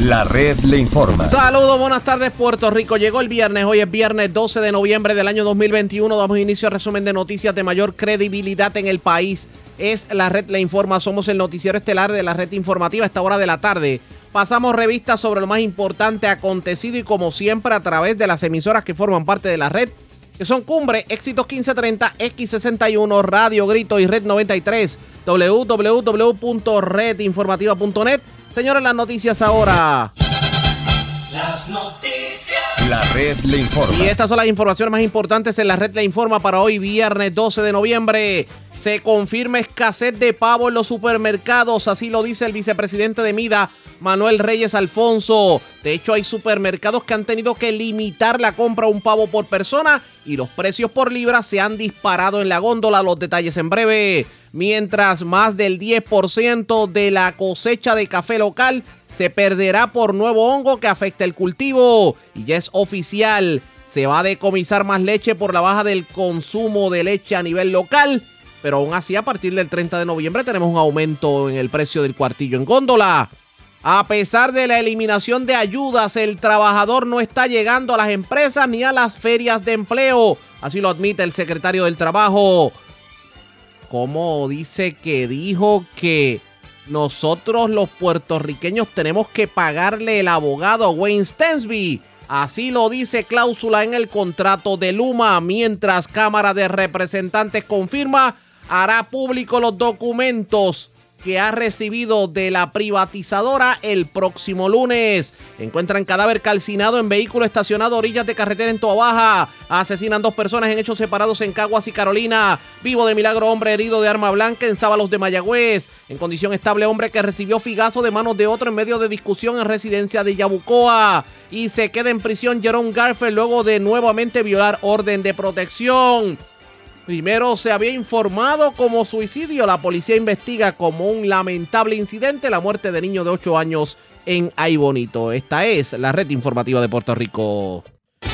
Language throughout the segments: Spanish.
La red le informa. Saludos, buenas tardes Puerto Rico. Llegó el viernes, hoy es viernes 12 de noviembre del año 2021. Damos inicio al resumen de noticias de mayor credibilidad en el país. Es la red le informa, somos el noticiero estelar de la red informativa a esta hora de la tarde. Pasamos revistas sobre lo más importante acontecido y como siempre a través de las emisoras que forman parte de la red, que son Cumbre, Éxitos 1530, X61, Radio Grito y Red 93, www.redinformativa.net Señores, las noticias ahora. Las noticias. La red le informa. Y estas son las informaciones más importantes en la red le informa para hoy, viernes 12 de noviembre. Se confirma escasez de pavo en los supermercados, así lo dice el vicepresidente de Mida, Manuel Reyes Alfonso. De hecho, hay supermercados que han tenido que limitar la compra de un pavo por persona y los precios por libra se han disparado en la góndola. Los detalles en breve mientras más del 10% de la cosecha de café local se perderá por nuevo hongo que afecta el cultivo. Y ya es oficial, se va a decomisar más leche por la baja del consumo de leche a nivel local. Pero aún así, a partir del 30 de noviembre tenemos un aumento en el precio del cuartillo en góndola. A pesar de la eliminación de ayudas, el trabajador no está llegando a las empresas ni a las ferias de empleo. Así lo admite el secretario del Trabajo como dice que dijo que nosotros los puertorriqueños tenemos que pagarle el abogado Wayne Stensby. Así lo dice cláusula en el contrato de Luma, mientras Cámara de Representantes confirma hará público los documentos que ha recibido de la privatizadora el próximo lunes. Encuentran cadáver calcinado en vehículo estacionado a orillas de carretera en Toa Baja. Asesinan dos personas en hechos separados en Caguas y Carolina. Vivo de milagro hombre herido de arma blanca en Sábalos de Mayagüez. En condición estable hombre que recibió figazo de manos de otro en medio de discusión en residencia de Yabucoa. Y se queda en prisión Jerome Garfield luego de nuevamente violar orden de protección. Primero se había informado como suicidio. La policía investiga como un lamentable incidente la muerte de niño de 8 años en Ay Bonito. Esta es la red informativa de Puerto Rico.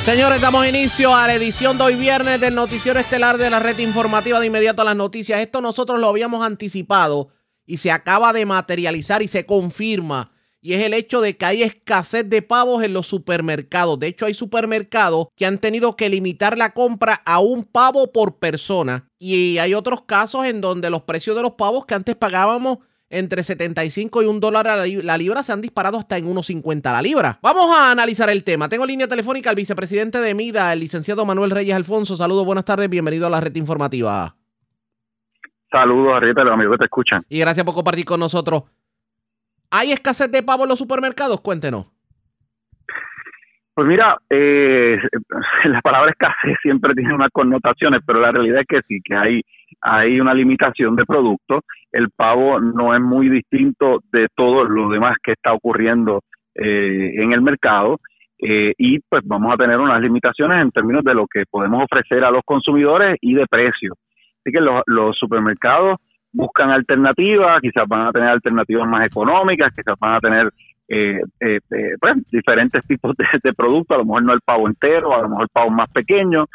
Señores, damos inicio a la edición de hoy viernes del noticiero estelar de la red informativa de inmediato a las noticias. Esto nosotros lo habíamos anticipado y se acaba de materializar y se confirma y es el hecho de que hay escasez de pavos en los supermercados. De hecho, hay supermercados que han tenido que limitar la compra a un pavo por persona y hay otros casos en donde los precios de los pavos que antes pagábamos entre 75 y un dólar la libra se han disparado hasta en 1.50 la libra. Vamos a analizar el tema. Tengo línea telefónica al vicepresidente de MIDA, el licenciado Manuel Reyes Alfonso. Saludos, buenas tardes, bienvenido a la red informativa. Saludos, Arrieta, los amigos que te escuchan. Y gracias por compartir con nosotros. ¿Hay escasez de pavo en los supermercados? Cuéntenos. Pues mira, eh, la palabra escasez siempre tiene unas connotaciones, pero la realidad es que sí, que hay, hay una limitación de productos. El pavo no es muy distinto de todo lo demás que está ocurriendo eh, en el mercado. Eh, y pues vamos a tener unas limitaciones en términos de lo que podemos ofrecer a los consumidores y de precio. Así que los, los supermercados buscan alternativas, quizás van a tener alternativas más económicas, quizás van a tener eh, eh, eh pues, diferentes tipos de, productos, a lo mejor no el pavo entero, a lo mejor el pavo más pequeño,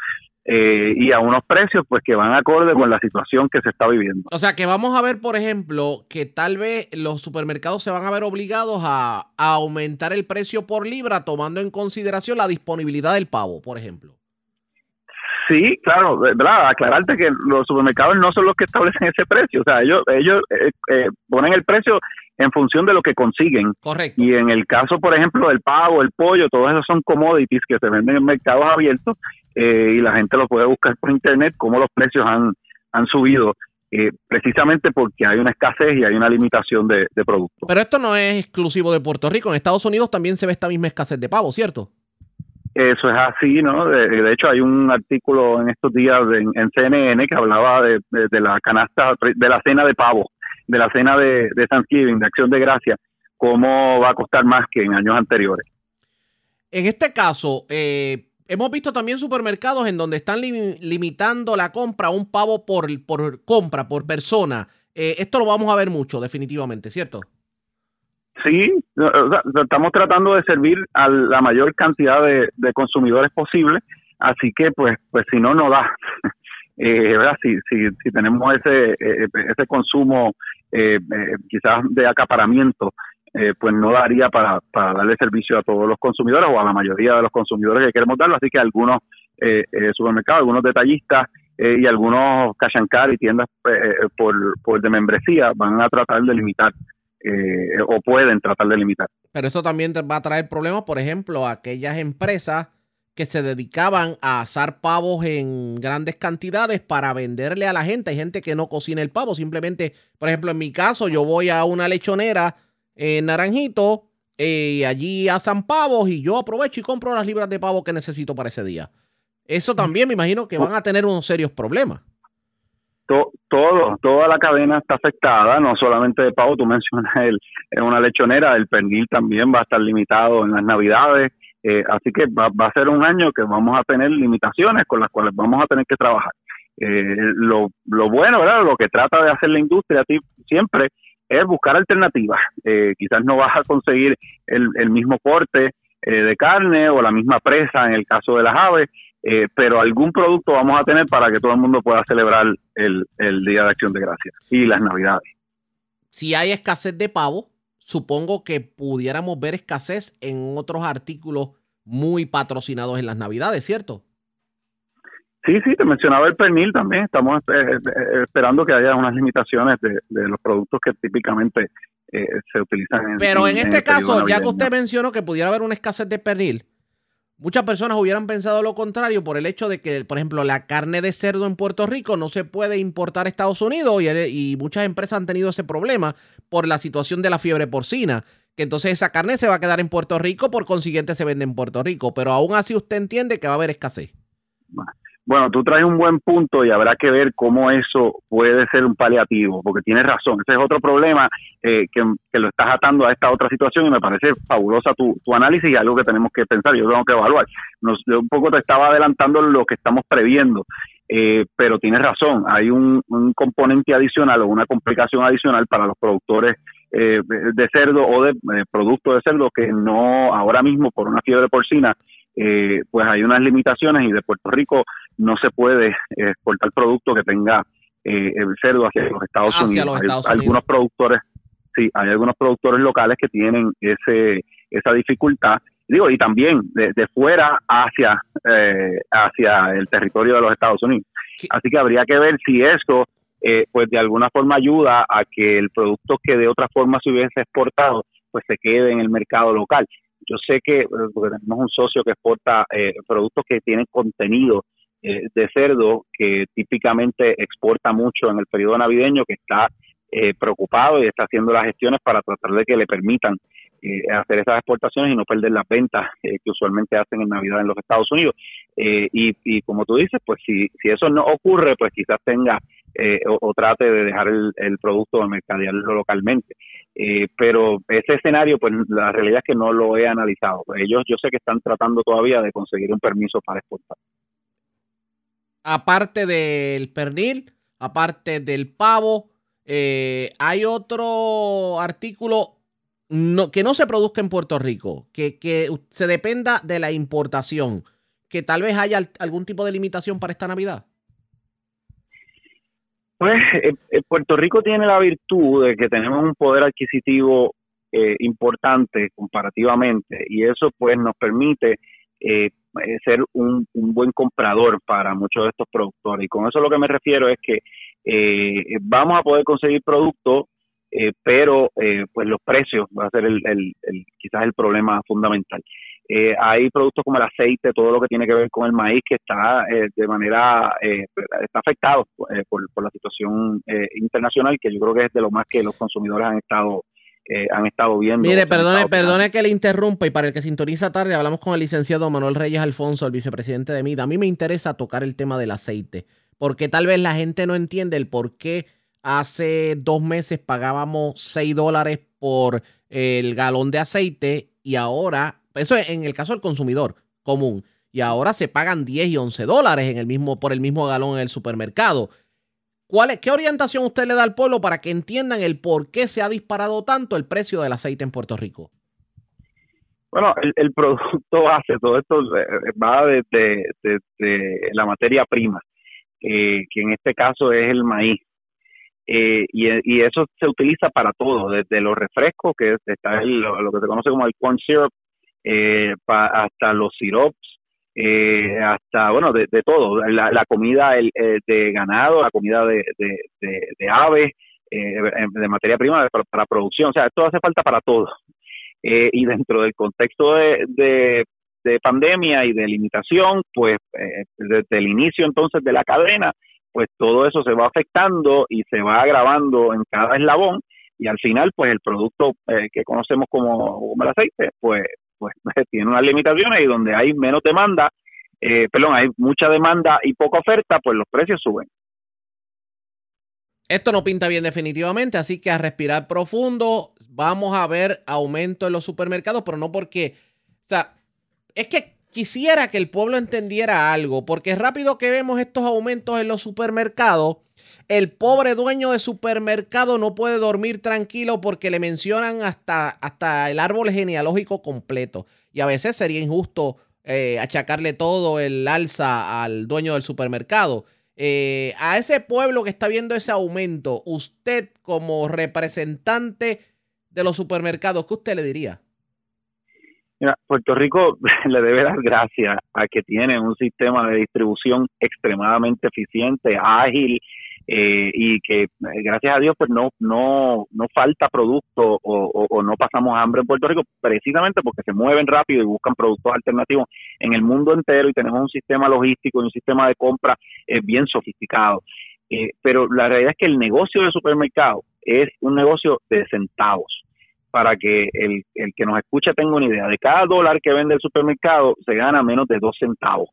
eh, y a unos precios pues que van acorde con la situación que se está viviendo. O sea que vamos a ver, por ejemplo, que tal vez los supermercados se van a ver obligados a aumentar el precio por libra tomando en consideración la disponibilidad del pavo, por ejemplo. Sí, claro, ¿verdad? Aclararte que los supermercados no son los que establecen ese precio, o sea, ellos ellos eh, eh, ponen el precio en función de lo que consiguen. Correcto. Y en el caso, por ejemplo, del pavo, el pollo, todos esos son commodities que se venden en mercados abiertos eh, y la gente lo puede buscar por internet, cómo los precios han, han subido. precisamente porque hay una escasez y hay una limitación de, de productos. Pero esto no es exclusivo de Puerto Rico. En Estados Unidos también se ve esta misma escasez de pavo, ¿cierto? Eso es así, ¿no? De, hecho, hay un artículo en estos días en, CNN que hablaba de, la canasta, de la cena de pavo, de la cena de, Thanksgiving, de Acción de Gracia, cómo va a costar más que en años anteriores. En este caso, eh, hemos visto también supermercados en donde están limitando la compra a un pavo por, por compra, por persona. Eh, esto lo vamos a ver mucho, definitivamente, ¿cierto? Sí, estamos tratando de servir a la mayor cantidad de, consumidores posible, así que pues, pues si no, no da. eh, ¿verdad? Si, si, si tenemos ese, eh, ese consumo eh, eh, quizás de acaparamiento pues no daría para, para darle servicio a todos los consumidores o a la mayoría de los consumidores que queremos darlo, así que algunos supermercados, algunos detallistas y algunos cash y tiendas por, por de membresía van a tratar de limitar o pueden tratar de limitar. Pero esto también va a traer problemas, por ejemplo, a aquellas empresas que se dedicaban a asar pavos en grandes cantidades para venderle a la gente. Hay gente que no cocina el pavo, simplemente, por ejemplo, en mi caso, yo voy a una lechonera en Naranjito eh, y allí asan pavos y yo aprovecho y compro las libras de pavo que necesito para ese día. Eso también me imagino que van a tener unos serios problemas. Todo, toda la cadena está afectada, no solamente de pavo, tú mencionas el, una lechonera, el pernil también va a estar limitado en las navidades, eh, así que va, a ser un año que vamos a tener limitaciones con las cuales vamos a tener que trabajar. Eh, lo, lo bueno, ¿verdad? Lo que trata de hacer la industria siempre es buscar alternativas. Eh, quizás no vas a conseguir el, el mismo corte de carne o la misma presa en el caso de las aves, pero algún producto vamos a tener para que todo el mundo pueda celebrar el, el Día de Acción de Gracias y las Navidades. Si hay escasez de pavo, supongo que pudiéramos ver escasez en otros artículos muy patrocinados en las Navidades, ¿cierto? Sí, sí, te mencionaba el pernil también. Estamos eh, eh, esperando que haya unas limitaciones de, los productos que típicamente eh, se utilizan en Pero en, este caso, ya que usted mencionó que pudiera haber una escasez de pernil, muchas personas hubieran pensado lo contrario por el hecho de que, por ejemplo, la carne de cerdo en Puerto Rico no se puede importar a Estados Unidos y, muchas empresas han tenido ese problema por la situación de la fiebre porcina que entonces esa carne se va a quedar en Puerto Rico, por consiguiente se vende en Puerto Rico, pero aún así usted entiende que va a haber escasez. Tú traes un buen punto y habrá que ver cómo eso puede ser un paliativo, porque tienes razón. Ese es otro problema eh, que, lo estás atando a esta otra situación y me parece fabulosa tu, análisis y algo que tenemos que pensar, yo tengo que evaluar. Nos, yo un poco te estaba adelantando lo que estamos previendo, eh, pero tienes razón, hay un, un componente adicional o una complicación adicional para los productores eh, de cerdo o de eh, producto de cerdo que no ahora mismo por una fiebre porcina eh, pues hay unas limitaciones y de Puerto Rico no se puede exportar producto que tenga el cerdo hacia los Estados Unidos. hay, algunos productores, sí, hay algunos productores locales que tienen ese esa dificultad digo y también de, de fuera hacia hacia el territorio de los Estados Unidos. Así que habría que ver si eso eh, pues de alguna forma ayuda a que el producto que de otra forma se hubiese exportado, pues se quede en el mercado local. Yo sé que eh, porque tenemos un socio que exporta eh, productos que tienen contenido de cerdo, que típicamente exporta mucho en el periodo navideño, que está preocupado y está haciendo las gestiones para tratar de que le permitan hacer esas exportaciones y no perder las ventas que usualmente hacen en Navidad en los Estados Unidos. y, y como tú dices, pues si, si eso no ocurre, pues quizás tenga eh, o, trate de dejar el, el producto o mercadearlo localmente. Eh, pero ese escenario, pues la realidad es que no lo he analizado. Ellos yo sé que están tratando todavía de conseguir un permiso para exportar. Aparte del pernil, aparte del pavo, eh, hay otro artículo no, que no se produzca en Puerto Rico, que, se dependa de la importación, que tal vez haya algún tipo de limitación para esta Navidad. Pues eh, eh, Puerto Rico tiene la virtud de que tenemos un poder adquisitivo eh, importante comparativamente y eso pues nos permite ser un, buen comprador para muchos de estos productores y con eso lo que me refiero es que vamos a poder conseguir productos pero pues los precios va a ser el, el, quizás el problema fundamental. Eh, hay productos como el aceite, todo lo que tiene que ver con el maíz, que está eh, de manera, eh, está afectado por, por, la situación internacional, que yo creo que es de lo más que los consumidores han estado han estado viendo. Mire, perdone, perdone que le interrumpa y para el que sintoniza tarde hablamos con el licenciado Manuel Reyes Alfonso, el vicepresidente de MIDA. A mí me interesa tocar el tema del aceite, porque tal vez la gente no entiende el por qué hace dos meses pagábamos 6 dólares por el galón de aceite y ahora eso es en el caso del consumidor común. Y ahora se pagan 10 y 11 dólares en el mismo, por el mismo galón en el supermercado. ¿Cuál es, ¿Qué orientación usted le da al pueblo para que entiendan el por qué se ha disparado tanto el precio del aceite en Puerto Rico? Bueno, el, producto base, todo esto eh, va desde de, la materia prima, eh, que en este caso es el maíz. eh, y, eso se utiliza para todo, desde los refrescos, que está lo, que se conoce como el corn syrup, hasta los sirops, eh, hasta, bueno, de, todo, la, comida el, de ganado, la comida de, de, aves, de materia prima para, producción, o sea, esto hace falta para todo. y dentro del contexto de, de pandemia y de limitación, pues desde el inicio entonces de la cadena, pues todo eso se va afectando y se va agravando en cada eslabón. Y al final pues el producto eh, que conocemos como, el aceite pues pues tiene unas limitaciones y donde hay menos demanda eh, perdón hay mucha demanda y poca oferta pues los precios suben. Esto no pinta bien definitivamente así que a respirar profundo vamos a ver aumento en los supermercados pero no porque o sea es que quisiera que el pueblo entendiera algo, porque rápido que vemos estos aumentos en los supermercados, el pobre dueño de supermercado no puede dormir tranquilo porque le mencionan hasta, hasta el árbol genealógico completo. Y a veces sería injusto eh, achacarle todo el alza al dueño del supermercado. Eh, a ese pueblo que está viendo ese aumento, usted como representante de los supermercados, ¿qué usted le diría? Puerto Rico le debe dar gracias a que tiene un sistema de distribución extremadamente eficiente, ágil eh, y que eh, gracias a Dios pues no no no falta producto o, no pasamos hambre en Puerto Rico precisamente porque se mueven rápido y buscan productos alternativos en el mundo entero y tenemos un sistema logístico y un sistema de compra eh, bien sofisticado. pero la realidad es que el negocio de supermercado es un negocio de centavos para que el, el que nos escucha tenga una idea. De cada dólar que vende el supermercado se gana menos de dos centavos.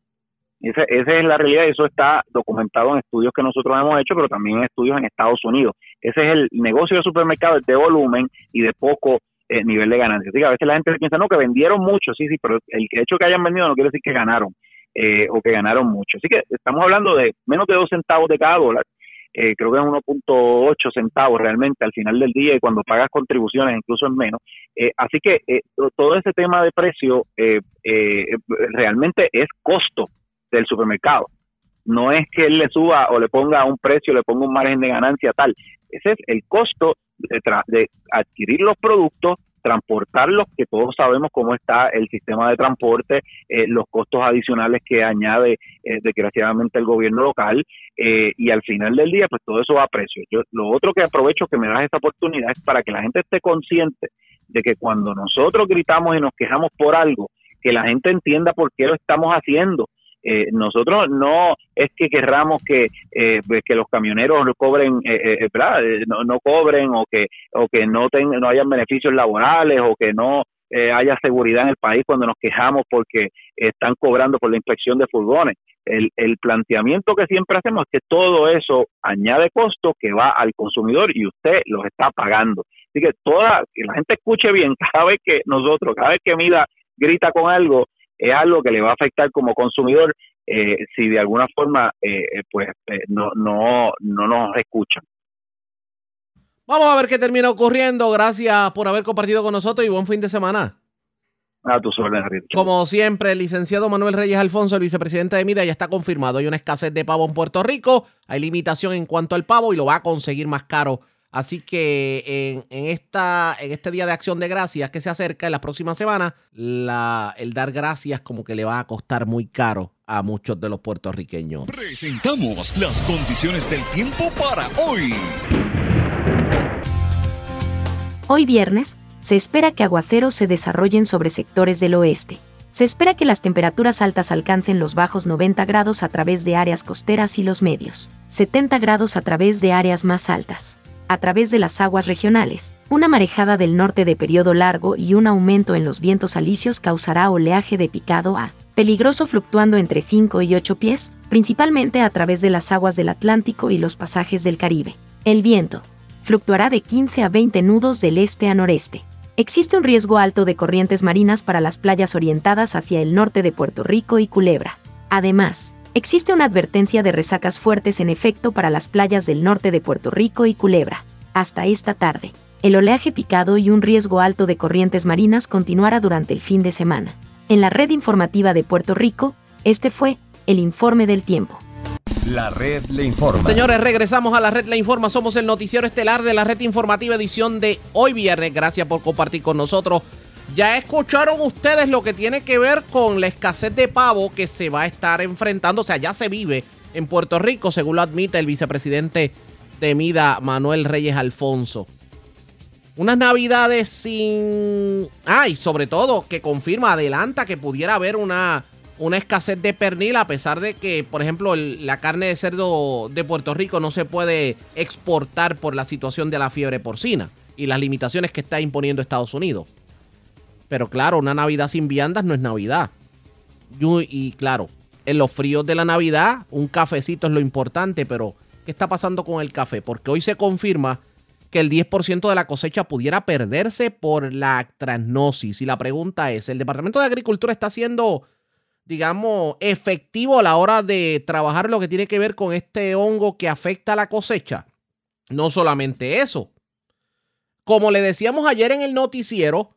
Esa, esa es la realidad y eso está documentado en estudios que nosotros hemos hecho, pero también en estudios en Estados Unidos. Ese es el negocio de supermercado de volumen y de poco eh, nivel de ganancia. Así que a veces la gente piensa, no, que vendieron mucho, sí, sí, pero el hecho que hayan vendido no quiere decir que ganaron eh, o que ganaron mucho. Así que estamos hablando de menos de dos centavos de cada dólar eh, creo que es 1.8 centavos realmente al final del día y cuando pagas contribuciones incluso es menos. Eh, así que eh, todo ese tema de precio realmente es costo del supermercado. No es que él le suba o le ponga un precio, le ponga un margen de ganancia tal. Ese es el costo de, de adquirir los productos transportarlos, que todos sabemos cómo está el sistema de transporte, eh, los costos adicionales que añade eh, desgraciadamente el gobierno local eh, y al final del día pues todo eso va a precio. Yo lo otro que aprovecho que me das esta oportunidad es para que la gente esté consciente de que cuando nosotros gritamos y nos quejamos por algo, que la gente entienda por qué lo estamos haciendo eh, nosotros no es que querramos que, eh, pues, que los camioneros cobren, eh, eh no, no, cobren o que, o que no, tengan no hayan beneficios laborales o que no haya seguridad en el país cuando nos quejamos porque están cobrando por la inspección de furgones. El, el planteamiento que siempre hacemos es que todo eso añade costo que va al consumidor y usted los está pagando. Así que toda, que la gente escuche bien, cada vez que nosotros, cada vez que Mida grita con algo, es algo que le va a afectar como consumidor eh, si de alguna forma eh, eh, pues no, no, no nos escuchan. Vamos a ver qué termina ocurriendo. Gracias por haber compartido con nosotros y buen fin de semana. A tus órdenes, Como siempre, el licenciado Manuel Reyes Alfonso, el vicepresidente de MIDA, ya está confirmado. Hay una escasez de pavo en Puerto Rico, hay limitación en cuanto al pavo y lo va a conseguir más caro Así que en, esta, en este día de acción de gracias que se acerca en las próximas semanas, la, el dar gracias como que le va a costar muy caro a muchos de los puertorriqueños. Presentamos las condiciones del tiempo para hoy. Hoy viernes, se espera que aguaceros se desarrollen sobre sectores del oeste. Se espera que las temperaturas altas alcancen los bajos 90 grados a través de áreas costeras y los medios, 70 grados a través de áreas más altas a través de las aguas regionales. Una marejada del norte de periodo largo y un aumento en los vientos alisios causará oleaje de picado a peligroso fluctuando entre 5 y 8 pies, principalmente a través de las aguas del Atlántico y los pasajes del Caribe. El viento fluctuará de 15 a 20 nudos del este a noreste. Existe un riesgo alto de corrientes marinas para las playas orientadas hacia el norte de Puerto Rico y Culebra. Además, Existe una advertencia de resacas fuertes en efecto para las playas del norte de Puerto Rico y Culebra. Hasta esta tarde, el oleaje picado y un riesgo alto de corrientes marinas continuará durante el fin de semana. En la red informativa de Puerto Rico, este fue el informe del tiempo. La red le informa. Señores, regresamos a la red le informa. Somos el noticiero estelar de la red informativa edición de hoy viernes. Gracias por compartir con nosotros. Ya escucharon ustedes lo que tiene que ver con la escasez de pavo que se va a estar enfrentando. O sea, ya se vive en Puerto Rico, según lo admite el vicepresidente de Mida, Manuel Reyes Alfonso. Unas navidades sin... Ah, y sobre todo que confirma, adelanta que pudiera haber una una escasez de pernil a pesar de que, por ejemplo, la carne de cerdo de Puerto Rico no se puede exportar por la situación de la fiebre porcina y las limitaciones que está imponiendo Estados Unidos. Pero claro, una Navidad sin viandas no es Navidad. Y, claro, en los fríos de la Navidad, un cafecito es lo importante, pero ¿qué está pasando con el café? Porque hoy se confirma que el 10% de la cosecha pudiera perderse por la transnosis. Y la pregunta es, ¿el Departamento de Agricultura está haciendo digamos, efectivo a la hora de trabajar lo que tiene que ver con este hongo que afecta a la cosecha. No solamente eso. Como le decíamos ayer en el noticiero,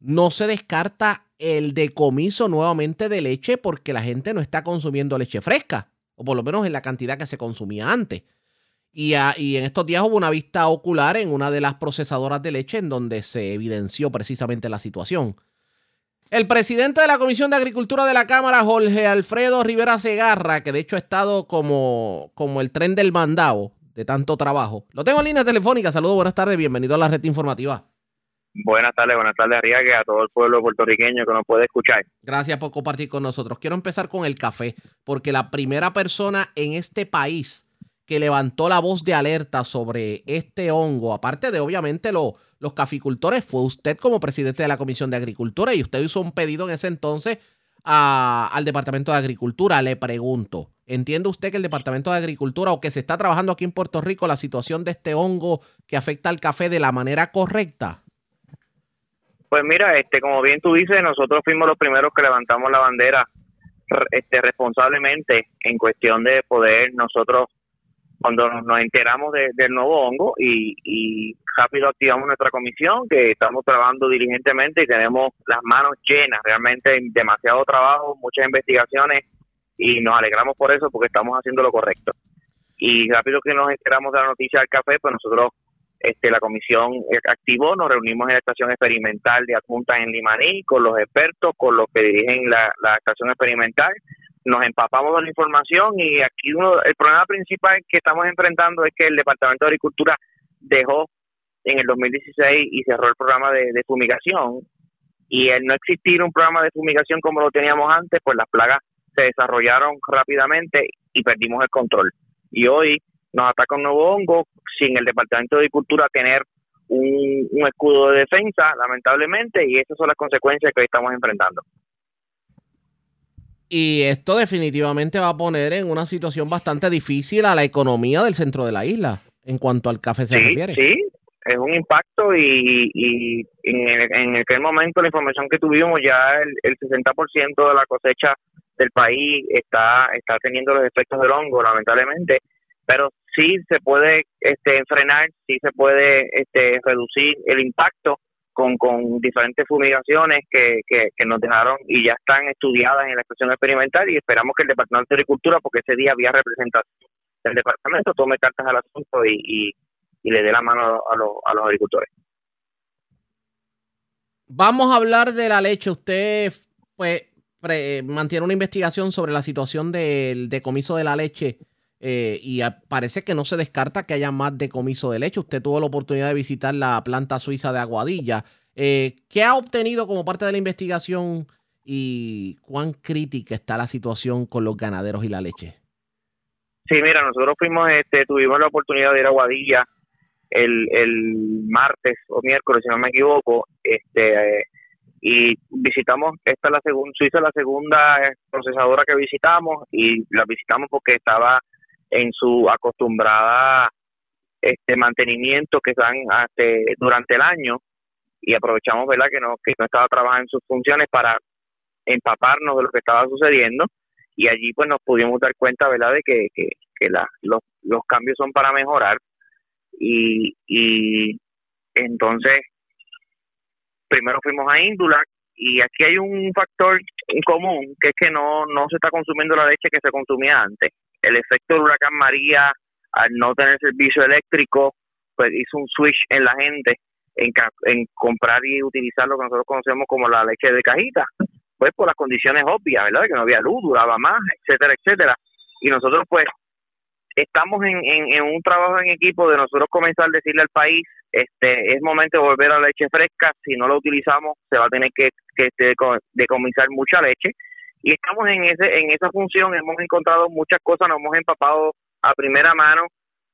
no se descarta el decomiso nuevamente de leche porque la gente no está consumiendo leche fresca, o por lo menos en la cantidad que se consumía antes. Y, y, en estos días hubo una vista ocular en una de las procesadoras de leche en donde se evidenció precisamente la situación. El presidente de la Comisión de Agricultura de la Cámara, Jorge Alfredo Rivera Segarra, que de hecho ha estado como, como el tren del mandado de tanto trabajo. Lo tengo en línea telefónica. Saludos, buenas tardes, bienvenido a la red informativa. Buenas tardes, buenas tardes, Arriaga, a todo el pueblo puertorriqueño que nos puede escuchar. Gracias por compartir con nosotros. Quiero empezar con el café, porque la primera persona en este país que levantó la voz de alerta sobre este hongo, aparte de obviamente lo, los caficultores, fue usted como presidente de la Comisión de Agricultura y usted hizo un pedido en ese entonces al Departamento de Agricultura. Le pregunto, ¿entiende usted que el Departamento de Agricultura o que se está trabajando aquí en Puerto Rico la situación de este hongo que afecta al café de la manera correcta? Pues mira, este, como bien tú dices, nosotros fuimos los primeros que levantamos la bandera este, responsablemente en cuestión de poder nosotros cuando nos enteramos del nuevo hongo y, rápido activamos nuestra comisión que estamos trabajando diligentemente y tenemos las manos llenas, realmente demasiado trabajo, muchas investigaciones y nos alegramos por eso porque estamos haciendo lo correcto. Y rápido que nos enteramos de la noticia del café, pues nosotros, este, la comisión activó, nos reunimos en la estación experimental de Adjunta en Limaní con los expertos, con los que dirigen la, estación experimental nos empapamos de la información y aquí uno, el problema principal que estamos enfrentando es que el Departamento de Agricultura dejó en el 2016 y cerró el programa de, fumigación y el no existir un programa de fumigación como lo teníamos antes, pues las plagas se desarrollaron rápidamente y perdimos el control. Y hoy nos ataca un nuevo hongo sin el Departamento de Agricultura tener un, un escudo de defensa, lamentablemente, y esas son las consecuencias que hoy estamos enfrentando. Y esto definitivamente va a poner en una situación bastante difícil a la economía del centro de la isla en cuanto al café se refiere. Sí, es un impacto y, y en, aquel momento la información que tuvimos ya el, el 60% de la cosecha del país está está teniendo los efectos del hongo lamentablemente pero sí se puede este frenar sí se puede este reducir el impacto con, con diferentes fumigaciones que, que, nos dejaron y ya están estudiadas en la estación experimental y esperamos que el Departamento de Agricultura, porque ese día había representación del departamento, tome cartas al asunto y, y, le dé la mano a, los, a los agricultores. Vamos a hablar de la leche. Usted pues mantiene una investigación sobre la situación del decomiso de la leche eh, y parece que no se descarta que haya más decomiso de leche. Usted tuvo la oportunidad de visitar la planta suiza de Aguadilla. Eh, ¿Qué ha obtenido como parte de la investigación y cuán crítica está la situación con los ganaderos y la leche? Sí, mira, nosotros fuimos, este, tuvimos la oportunidad de ir a Aguadilla el, el martes o miércoles, si no me equivoco, este, y visitamos, esta es la segunda, Suiza la segunda procesadora que visitamos y la visitamos porque estaba en su acostumbrada este mantenimiento que dan durante el año y aprovechamos verdad que no que no estaba trabajando en sus funciones para empaparnos de lo que estaba sucediendo y allí pues nos pudimos dar cuenta verdad de que, que, que la, los, los cambios son para mejorar y, y entonces primero fuimos a Índula y aquí hay un factor común que es que no no se está consumiendo la leche que se consumía antes el efecto del huracán María, al no tener servicio eléctrico, pues hizo un switch en la gente en, comprar y utilizar lo que nosotros conocemos como la leche de cajita, pues por las condiciones obvias, ¿verdad? Que no había luz, duraba más, etcétera, etcétera. Y nosotros pues estamos en, en, un trabajo en equipo de nosotros comenzar a decirle al país, este es momento de volver a la leche fresca, si no la utilizamos se va a tener que, que este, decomisar mucha leche y estamos en ese en esa función, hemos encontrado muchas cosas, nos hemos empapado a primera mano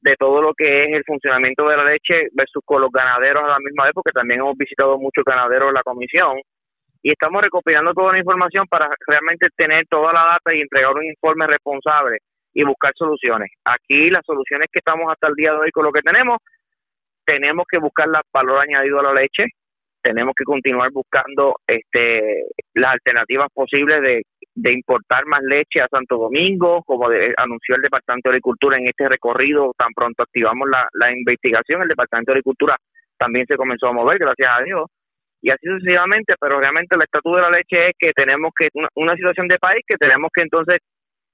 de todo lo que es el funcionamiento de la leche versus con los ganaderos a la misma vez, porque también hemos visitado muchos ganaderos en la comisión y estamos recopilando toda la información para realmente tener toda la data y entregar un informe responsable y buscar soluciones. Aquí las soluciones que estamos hasta el día de hoy con lo que tenemos, tenemos que buscar el valor añadido a la leche, tenemos que continuar buscando este las alternativas posibles de, de importar más leche a Santo Domingo, como anunció el Departamento de Agricultura en este recorrido, tan pronto activamos la, investigación, el Departamento de Agricultura también se comenzó a mover, gracias a Dios, y así sucesivamente, pero realmente la estatus de la leche es que tenemos que, una, situación de país que tenemos que entonces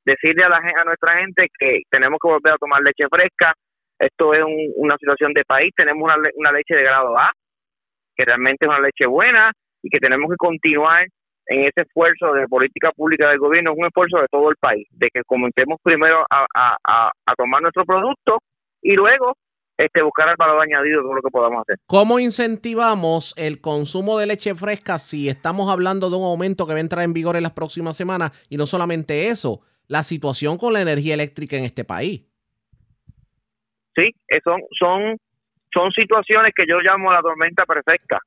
decirle a, la, nuestra gente que tenemos que volver a tomar leche fresca. Esto es una situación de país. Tenemos una, una leche de grado A, que realmente es una leche buena y que tenemos que continuar en ese esfuerzo de política pública del gobierno. Es un esfuerzo de todo el país, de que comencemos primero a, a, a tomar nuestro producto y luego este, buscar el valor añadido de lo que podamos hacer. ¿Cómo incentivamos el consumo de leche fresca si estamos hablando de un aumento que va a entrar en vigor en las próximas semanas? Y no solamente eso, la situación con la energía eléctrica en este país. Sí, eh, son, son, son situaciones que yo llamo la tormenta perfecta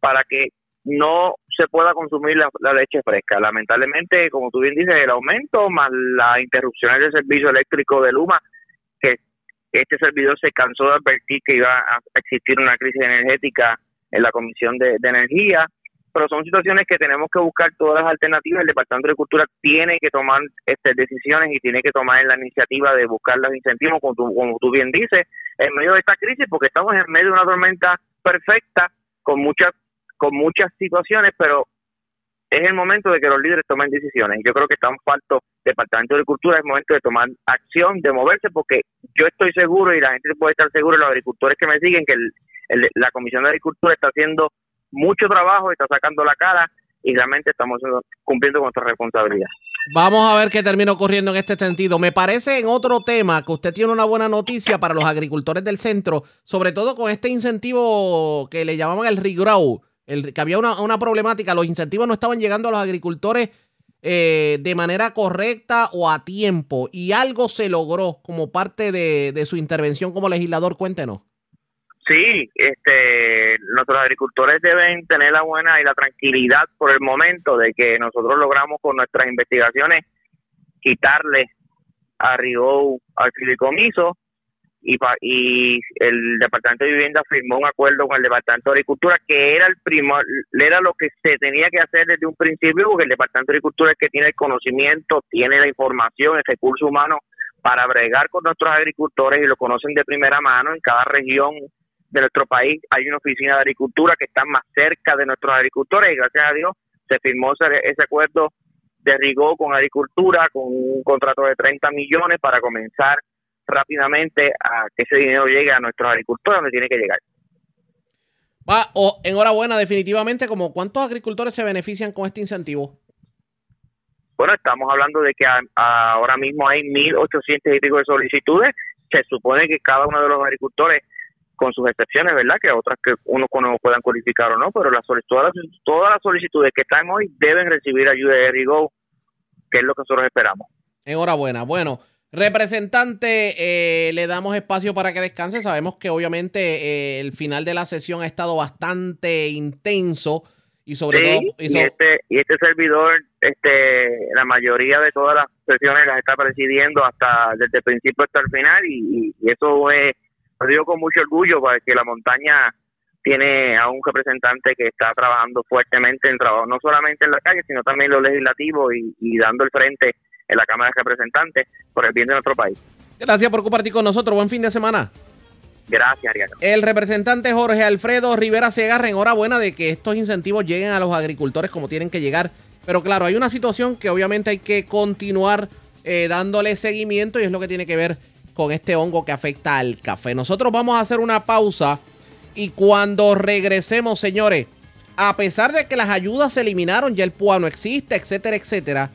para que no se pueda consumir la, leche fresca. Lamentablemente, como tú bien dices, el aumento más la interrupción del servicio eléctrico de Luma, que este servidor se cansó de advertir que iba a existir una crisis energética en la Comisión de Energía, pero son situaciones que tenemos que buscar todas las alternativas. El Departamento de Cultura tiene que tomar estas decisiones y tiene que tomar la iniciativa de buscar los incentivos, como tú, como tú bien dices, en medio de esta crisis, porque estamos en medio de una tormenta perfecta con muchas con muchas situaciones, pero es el momento de que los líderes tomen decisiones. Yo creo que estamos faltos Departamento de Cultura, es el momento de tomar acción, de moverse, porque yo estoy seguro y la gente puede estar seguro, los agricultores que me siguen, que la Comisión de Agricultura está haciendo mucho trabajo, está sacando la cara y realmente estamos cumpliendo con nuestra responsabilidad. Vamos a ver qué termina ocurriendo en este sentido. Me parece en otro tema que usted tiene una buena noticia para los agricultores del centro, sobre todo con este incentivo que le llamaban el regrow, el, que había una, una problemática, los incentivos no estaban llegando a los agricultores eh, de manera correcta o a tiempo y algo se logró como parte de, de su intervención como legislador. Cuéntenos. Sí, este, nuestros agricultores deben tener la buena y la tranquilidad por el momento de que nosotros logramos con nuestras investigaciones quitarle a Río al fideicomiso y, y el Departamento de Vivienda firmó un acuerdo con el Departamento de Agricultura que era el primor, era lo que se tenía que hacer desde un principio porque el Departamento de Agricultura es que tiene el conocimiento, tiene la información, el recurso humano para bregar con nuestros agricultores y lo conocen de primera mano en cada región de nuestro país hay una oficina de agricultura que está más cerca de nuestros agricultores y gracias a Dios se firmó ese, acuerdo de rigor con agricultura con un contrato de 30 millones para comenzar rápidamente a que ese dinero llegue a nuestros agricultores donde tiene que llegar. Va, o enhorabuena, definitivamente, como cuántos agricultores se benefician con este incentivo. Bueno, estamos hablando de que ahora mismo hay 1.800 y pico de solicitudes. Se supone que cada uno de los agricultores con sus excepciones, ¿verdad? Que otras que uno no puedan cualificar o no, pero las, todas, las, todas las solicitudes que están hoy deben recibir ayuda de Rigo, que es lo que nosotros esperamos. Enhorabuena. Bueno, representante, eh, le damos espacio para que descanse. Sabemos que obviamente eh, el final de la sesión ha estado bastante intenso y sobre todo... Y, este, y este servidor, este, la mayoría de todas las sesiones las está presidiendo hasta desde el principio hasta el final y eso es lo digo con mucho orgullo porque la montaña tiene a un representante que está trabajando fuertemente en trabajo, no solamente en la calle, sino también en lo legislativo y, dando el frente en la Cámara de Representantes por el bien de nuestro país. Gracias por compartir con nosotros. Buen fin de semana. Gracias, Ariana. El representante Jorge Alfredo Rivera Segarra, enhorabuena de que estos incentivos lleguen a los agricultores como tienen que llegar. Pero claro, hay una situación que obviamente hay que continuar eh, dándole seguimiento y es lo que tiene que ver con este hongo que afecta al café. Nosotros vamos a hacer una pausa y cuando regresemos, señores, a pesar de que las ayudas se eliminaron, ya el PUA no existe, etcétera, etcétera,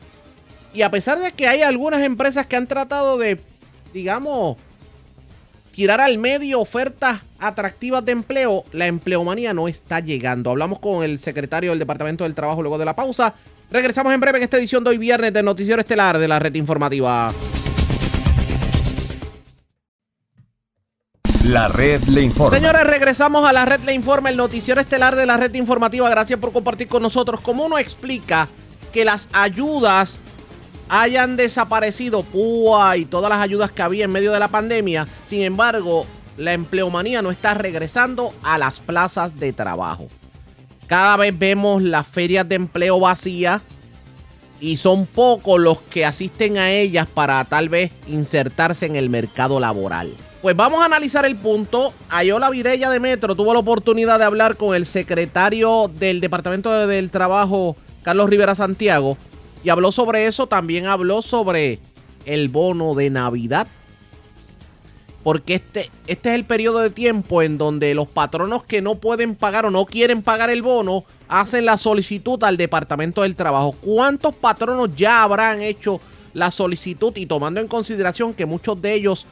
y a pesar de que hay algunas empresas que han tratado de, digamos, tirar al medio ofertas atractivas de empleo, la empleomanía no está llegando. Hablamos con el secretario del Departamento del Trabajo luego de la pausa. Regresamos en breve en esta edición de hoy viernes del Noticiero Estelar de la Red Informativa. La red le informa. Señores, regresamos a la red le informa, el noticiero estelar de la red informativa. Gracias por compartir con nosotros. ¿Cómo uno explica que las ayudas hayan desaparecido PUA y todas las ayudas que había en medio de la pandemia. Sin embargo, la empleomanía no está regresando a las plazas de trabajo. Cada vez vemos las ferias de empleo vacías y son pocos los que asisten a ellas para tal vez insertarse en el mercado laboral. Pues vamos a analizar el punto. Ayola Virella de Metro tuvo la oportunidad de hablar con el secretario del Departamento del Trabajo, Carlos Rivera Santiago, y habló sobre eso, también habló sobre el bono de Navidad. Porque este, este es el periodo de tiempo en donde los patronos que no pueden pagar o no quieren pagar el bono hacen la solicitud al Departamento del Trabajo. ¿Cuántos patronos ya habrán hecho la solicitud y tomando en consideración que muchos de ellos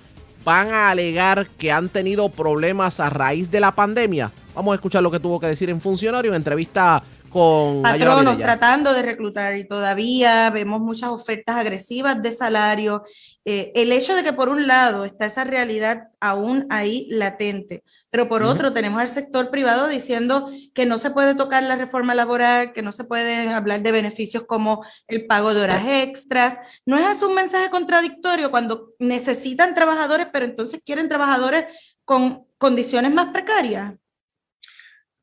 van a alegar que han tenido problemas a raíz de la pandemia? Vamos a escuchar lo que tuvo que decir en funcionario en entrevista con patronos tratando de reclutar y todavía vemos muchas ofertas agresivas de salario. Eh, el hecho de que por un lado está esa realidad aún ahí latente, pero por otro tenemos al sector privado diciendo que no se puede tocar la reforma laboral, que no se puede hablar de beneficios como el pago de horas extras. ¿No es eso un mensaje contradictorio cuando necesitan trabajadores, pero entonces quieren trabajadores con condiciones más precarias?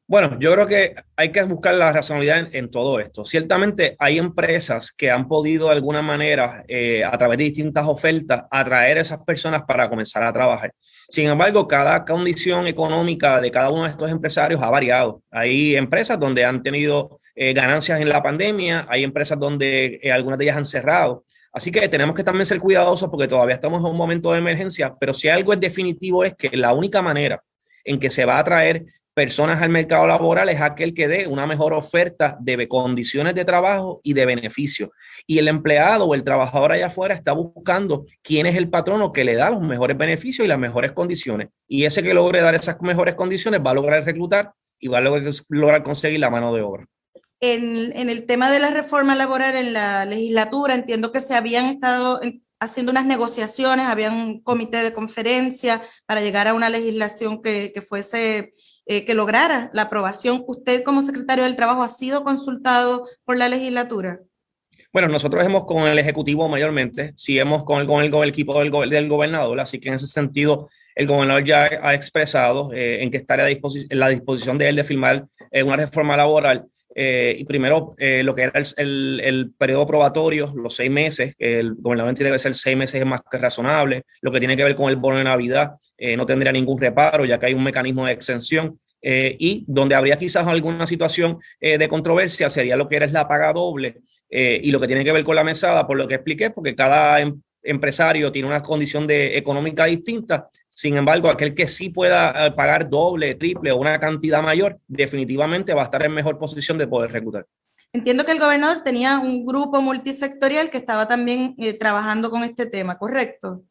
Bueno, yo creo que hay que buscar la razonabilidad en, todo esto. Ciertamente hay empresas que han podido de alguna manera, eh, a través de distintas ofertas, atraer a esas personas para comenzar a trabajar. Sin embargo, cada condición económica de cada uno de estos empresarios ha variado. Hay empresas donde han tenido eh, ganancias en la pandemia, hay empresas donde eh, algunas de ellas han cerrado. Así que tenemos que también ser cuidadosos porque todavía estamos en un momento de emergencia, pero si algo es definitivo es que la única manera en que se va a atraer personas al mercado laboral es aquel que dé una mejor oferta de condiciones de trabajo y de beneficio. Y el empleado o el trabajador allá afuera está buscando quién es el patrono que le da los mejores beneficios y las mejores condiciones. Y ese que logre dar esas mejores condiciones va a lograr reclutar y va a lograr, conseguir la mano de obra. En, en el tema de la reforma laboral en la legislatura, entiendo que se habían estado haciendo unas negociaciones, había un comité de conferencia para llegar a una legislación que, que fuese eh, que lograra la aprobación. ¿Usted como secretario del Trabajo ha sido consultado por la legislatura? Bueno, nosotros hemos con el Ejecutivo mayormente, sí hemos con el, con el, equipo del, del, gobernador, así que en ese sentido el gobernador ya ha expresado eh, en que estaría a en la disposición de él de firmar eh, una reforma laboral. Y primero, lo que era el, el, periodo probatorio, los seis meses, el gobernador entiende que ser seis meses es más que razonable. Lo que tiene que ver con el bono de Navidad, eh, no tendría ningún reparo, ya que hay un mecanismo de exención. Eh, y donde habría quizás alguna situación eh, de controversia sería lo que era la paga doble y lo que tiene que ver con la mesada, por lo que expliqué, porque cada em, empresario tiene una condición de, económica distinta. Sin embargo, aquel que sí pueda pagar doble, triple o una cantidad mayor, definitivamente va a estar en mejor posición de poder reclutar. Entiendo que el gobernador tenía un grupo multisectorial que estaba también trabajando con este tema, ¿correcto?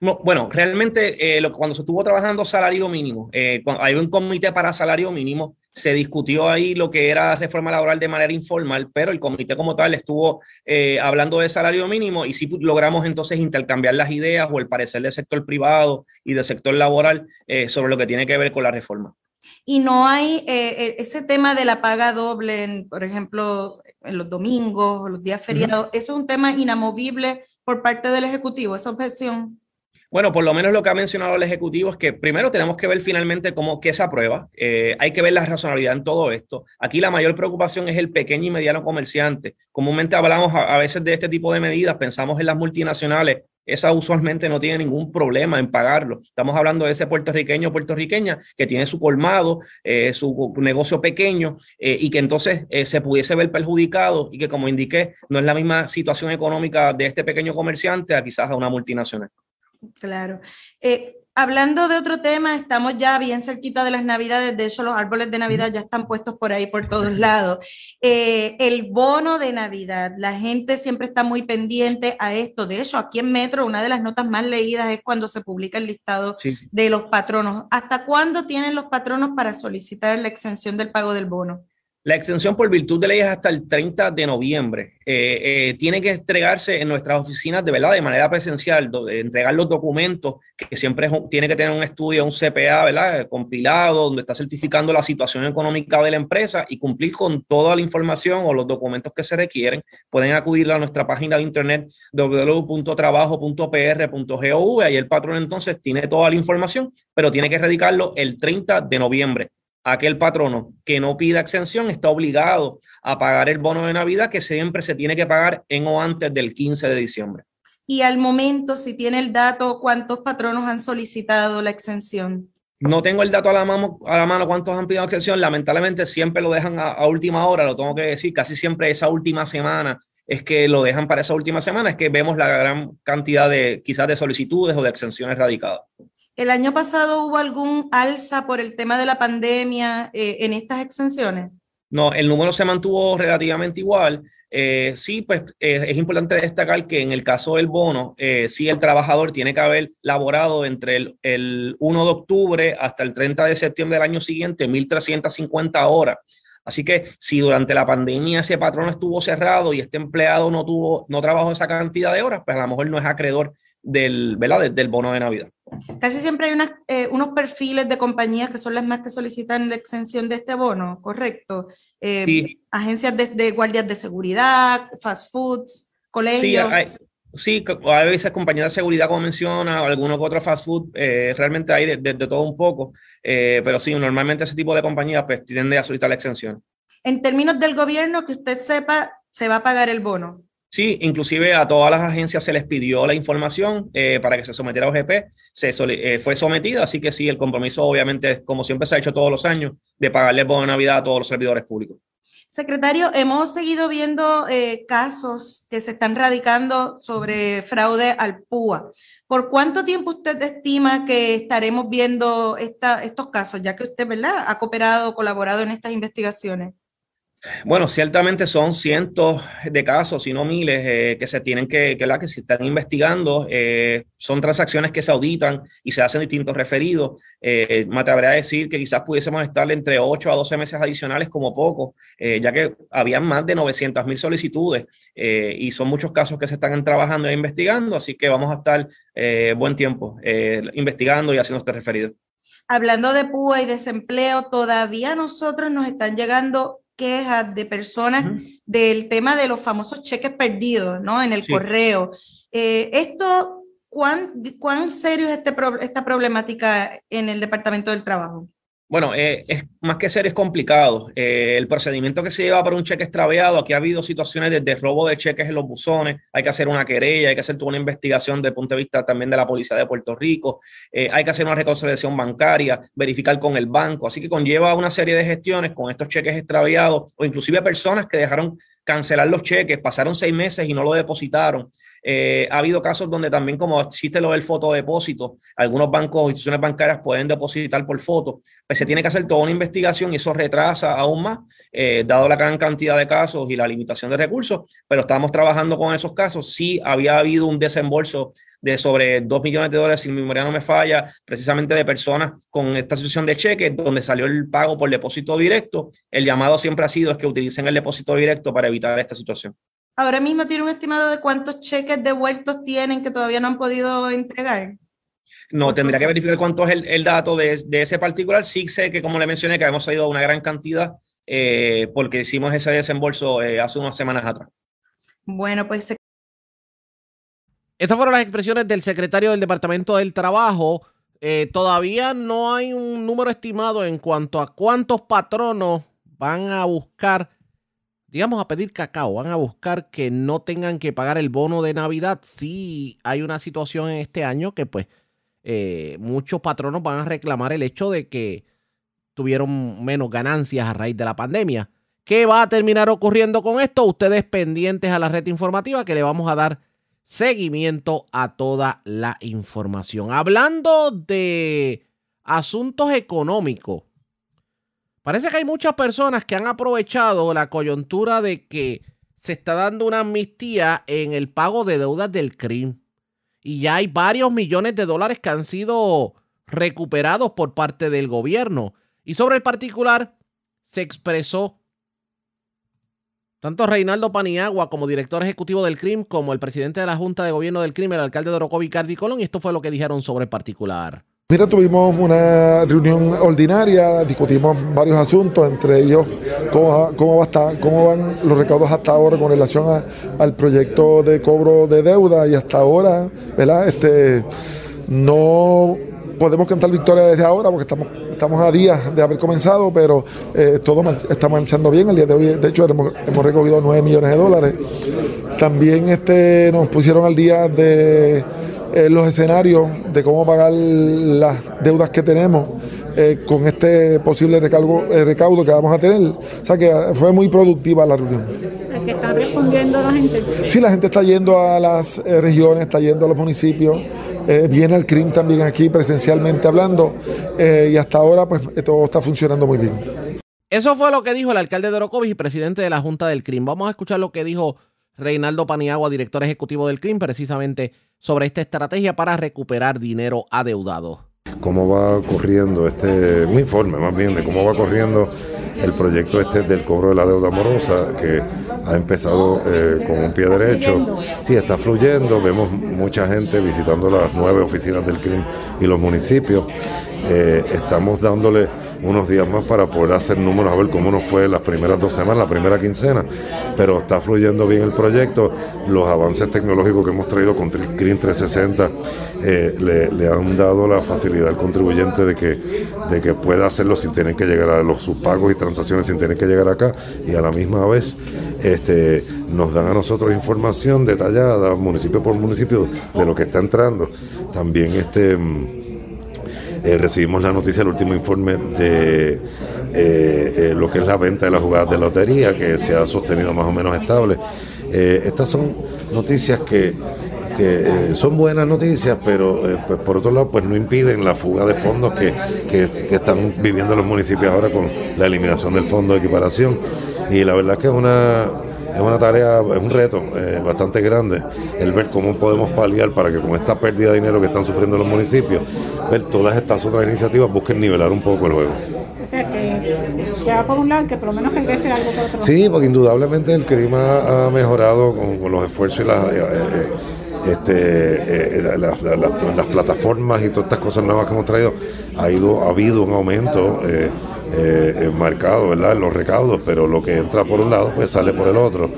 Bueno, realmente eh, cuando se estuvo trabajando salario mínimo, eh, hay un comité para salario mínimo, se discutió ahí lo que era reforma laboral de manera informal, pero el comité como tal estuvo eh, hablando de salario mínimo y sí logramos entonces intercambiar las ideas o el parecer del sector privado y del sector laboral sobre lo que tiene que ver con la reforma. Y no hay ese tema de la paga doble, por ejemplo, en los domingos, los días feriados, eso es un tema inamovible por parte del Ejecutivo, esa objeción. Bueno, por lo menos lo que ha mencionado el Ejecutivo es que primero tenemos que ver finalmente cómo que se aprueba. Eh, hay que ver la razonabilidad en todo esto. Aquí la mayor preocupación es el pequeño y mediano comerciante. Comúnmente hablamos a, veces de este tipo de medidas, pensamos en las multinacionales. Esa usualmente no tiene ningún problema en pagarlo. Estamos hablando de ese puertorriqueño o puertorriqueña que tiene su colmado, eh, su negocio pequeño eh, y que entonces se pudiese ver perjudicado y que, como indiqué, no es la misma situación económica de este pequeño comerciante a quizás a una multinacional. Claro. Eh, hablando de otro tema, estamos ya bien cerquita de las Navidades, de hecho los árboles de Navidad ya están puestos por ahí por todos lados. Eh, el bono de Navidad, la gente siempre está muy pendiente a esto. De hecho, aquí en Metro, una de las notas más leídas es cuando se publica el listado de los patronos. ¿Hasta cuándo tienen los patronos para solicitar la exención del pago del bono? La extensión por virtud de ley es hasta el 30 de noviembre. Eh, eh, tiene que entregarse en nuestras oficinas de verdad, de manera presencial, entregar los documentos, que siempre tiene que tener un estudio, un CPA, ¿verdad? Compilado, donde está certificando la situación económica de la empresa y cumplir con toda la información o los documentos que se requieren. Pueden acudir a nuestra página de internet www.trabajo.pr.gov. Ahí el patrón entonces tiene toda la información, pero tiene que radicarlo el 30 de noviembre aquel patrono que no pida exención está obligado a pagar el bono de Navidad que siempre se tiene que pagar en o antes del 15 de diciembre. Y al momento, si tiene el dato, ¿cuántos patronos han solicitado la exención? No tengo el dato a la mano, a la mano cuántos han pedido exención. Lamentablemente siempre lo dejan a, última hora, lo tengo que decir, casi siempre esa última semana es que lo dejan para esa última semana, es que vemos la gran cantidad de quizás de solicitudes o de exenciones radicadas. ¿El año pasado hubo algún alza por el tema de la pandemia eh, en estas exenciones? No, el número se mantuvo relativamente igual. Eh, sí, pues eh, es importante destacar que en el caso del bono, sí el trabajador tiene que haber laborado entre el, el, 1 de octubre hasta el 30 de septiembre del año siguiente 1.350 horas. Así que si durante la pandemia ese patrón estuvo cerrado y este empleado no tuvo, no trabajó esa cantidad de horas, pues a lo mejor no es acreedor del, ¿verdad? del bono de Navidad. Casi siempre hay unas, eh, unos perfiles de compañías que son las más que solicitan la exención de este bono, ¿correcto? Eh, agencias de, guardias de seguridad, fast foods, colegios. Sí, hay, sí, a veces compañías de seguridad, como menciona, o algunos otros fast food, eh, realmente hay de, todo un poco, pero sí, normalmente ese tipo de compañías pues tienden a solicitar la exención. En términos del gobierno, que usted sepa, se va a pagar el bono. Sí, inclusive a todas las agencias se les pidió la información eh, para que se sometiera a OGP, se eh, fue sometida, así que sí, el compromiso obviamente, como siempre se ha hecho todos los años, de pagarle de Navidad a todos los servidores públicos. Secretario, hemos seguido viendo eh, casos que se están radicando sobre fraude al PUA. ¿Por cuánto tiempo usted estima que estaremos viendo estos casos, ya que usted ¿verdad? ha cooperado, colaborado en estas investigaciones? Bueno, ciertamente son cientos de casos, si no miles, eh, que se tienen que, que, que se están investigando. Eh, son transacciones que se auditan y se hacen distintos referidos. Eh, me atrevería a decir que quizás pudiésemos estar entre 8 a 12 meses adicionales como poco, eh, ya que habían más de 900 mil solicitudes y son muchos casos que se están trabajando e investigando, así que vamos a estar buen tiempo investigando y haciendo este referido. Hablando de PUA y desempleo, todavía nosotros nos están llegando quejas de personas del tema de los famosos cheques perdidos, ¿no? En el correo. Eh, esto, ¿cuán, ¿cuán serio es este esta problemática en el Departamento del Trabajo? Bueno, eh, es más que ser, es complicado. Eh, el procedimiento que se lleva para un cheque extraviado, aquí ha habido situaciones de, robo de cheques en los buzones, hay que hacer una querella, hay que hacer toda una investigación desde el punto de vista también de la Policía de Puerto Rico, eh, hay que hacer una reconciliación bancaria, verificar con el banco, así que conlleva una serie de gestiones con estos cheques extraviados o inclusive personas que dejaron cancelar los cheques, pasaron seis meses y no lo depositaron. Eh, ha habido casos donde también, como existe lo del fotodepósito, algunos bancos o instituciones bancarias pueden depositar por foto, pues se tiene que hacer toda una investigación y eso retrasa aún más, eh, dado la gran cantidad de casos y la limitación de recursos, pero estamos trabajando con esos casos. Sí había habido un desembolso de sobre 2 millones de dólares, si mi memoria no me falla, precisamente de personas con esta situación de cheques, donde salió el pago por depósito directo. El llamado siempre ha sido es que utilicen el depósito directo para evitar esta situación. Ahora mismo tiene un estimado de cuántos cheques devueltos tienen que todavía no han podido entregar. No, tendría que verificar cuánto es el, dato de, ese particular. Sí sé que, como le mencioné, que hemos salido una gran cantidad eh, porque hicimos ese desembolso eh, hace unas semanas atrás. Bueno, pues Estas fueron las expresiones del secretario del Departamento del Trabajo. Eh, todavía no hay un número estimado en cuanto a cuántos patronos van a buscar, digamos, a pedir cacao, van a buscar que no tengan que pagar el bono de Navidad. Si hay una situación en este año que pues eh, muchos patronos van a reclamar el hecho de que tuvieron menos ganancias a raíz de la pandemia. ¿Qué va a terminar ocurriendo con esto? Ustedes pendientes a la red informativa que le vamos a dar seguimiento a toda la información. Hablando de asuntos económicos, parece que hay muchas personas que han aprovechado la coyuntura de que se está dando una amnistía en el pago de deudas del crimen y ya hay varios millones de dólares que han sido recuperados por parte del gobierno. Y sobre el particular, se expresó tanto Reinaldo Paniagua como director ejecutivo del CRIM, como el presidente de la Junta de Gobierno del CRIM, el alcalde de Orocovi, Cardi Colón, y esto fue lo que dijeron sobre el particular. Mira, tuvimos una reunión ordinaria, discutimos varios asuntos, entre ellos cómo, cómo, va cómo van los recaudos hasta ahora con relación al proyecto de cobro de deuda y hasta ahora, ¿verdad? Este, no podemos cantar victoria desde ahora porque estamos, estamos a días de haber comenzado, pero eh, todo está marchando bien. El día de hoy, de hecho, hemos, recogido 9 millones de dólares. También este, nos pusieron al día de eh, los escenarios de cómo pagar las deudas que tenemos. Eh, con este posible recaudo, recaudo que vamos a tener. O sea que fue muy productiva la reunión. ¿Es que está respondiendo la gente? Sí, la gente está yendo a las regiones, está yendo a los municipios. Eh, viene el CRIM también aquí presencialmente hablando eh, y hasta ahora pues todo está funcionando muy bien. Eso fue lo que dijo el alcalde de Orocovis y presidente de la Junta del CRIM. Vamos a escuchar lo que dijo Reinaldo Paniagua, director ejecutivo del CRIM, precisamente sobre esta estrategia para recuperar dinero adeudado. ¿Cómo va corriendo este, un informe más bien de cómo va corriendo el proyecto este del cobro de la deuda amorosa que ha empezado eh, con un pie derecho. Sí, está fluyendo, vemos mucha gente visitando las nueve oficinas del CRIM y los municipios. Eh, estamos dándole unos días más para poder hacer números, a ver cómo nos fue las primeras dos semanas, la primera quincena, pero está fluyendo bien el proyecto, los avances tecnológicos que hemos traído con CRIM 360 eh, le, han dado la facilidad al contribuyente de que, de que pueda hacerlo sin tener que llegar a los sus pagos y transacciones sin tener que llegar acá. Y a la misma vez este, nos dan a nosotros información detallada, municipio por municipio, de lo que está entrando. También este eh, recibimos la noticia del último informe de eh, eh, lo que es la venta de las jugadas de lotería, que se ha sostenido más o menos estable. estas son noticias que, son buenas noticias, pero pues por otro lado pues no impiden la fuga de fondos que, que, están viviendo los municipios ahora con la eliminación del fondo de equiparación. Y la verdad que es una es una tarea, es un reto eh, bastante grande el ver cómo podemos paliar para que con esta pérdida de dinero que están sufriendo los municipios, ver todas estas otras iniciativas busquen nivelar un poco el juego. O sea, que sea por un lado, que por lo menos regrese algo por otro Sí, porque indudablemente el clima ha mejorado con, los esfuerzos y las... Eh, eh, este, las, plataformas y todas estas cosas nuevas que hemos traído, ha, ido, ha habido un aumento eh, marcado, ¿verdad? Los recaudos, pero lo que entra por un lado, pues sale por el otro.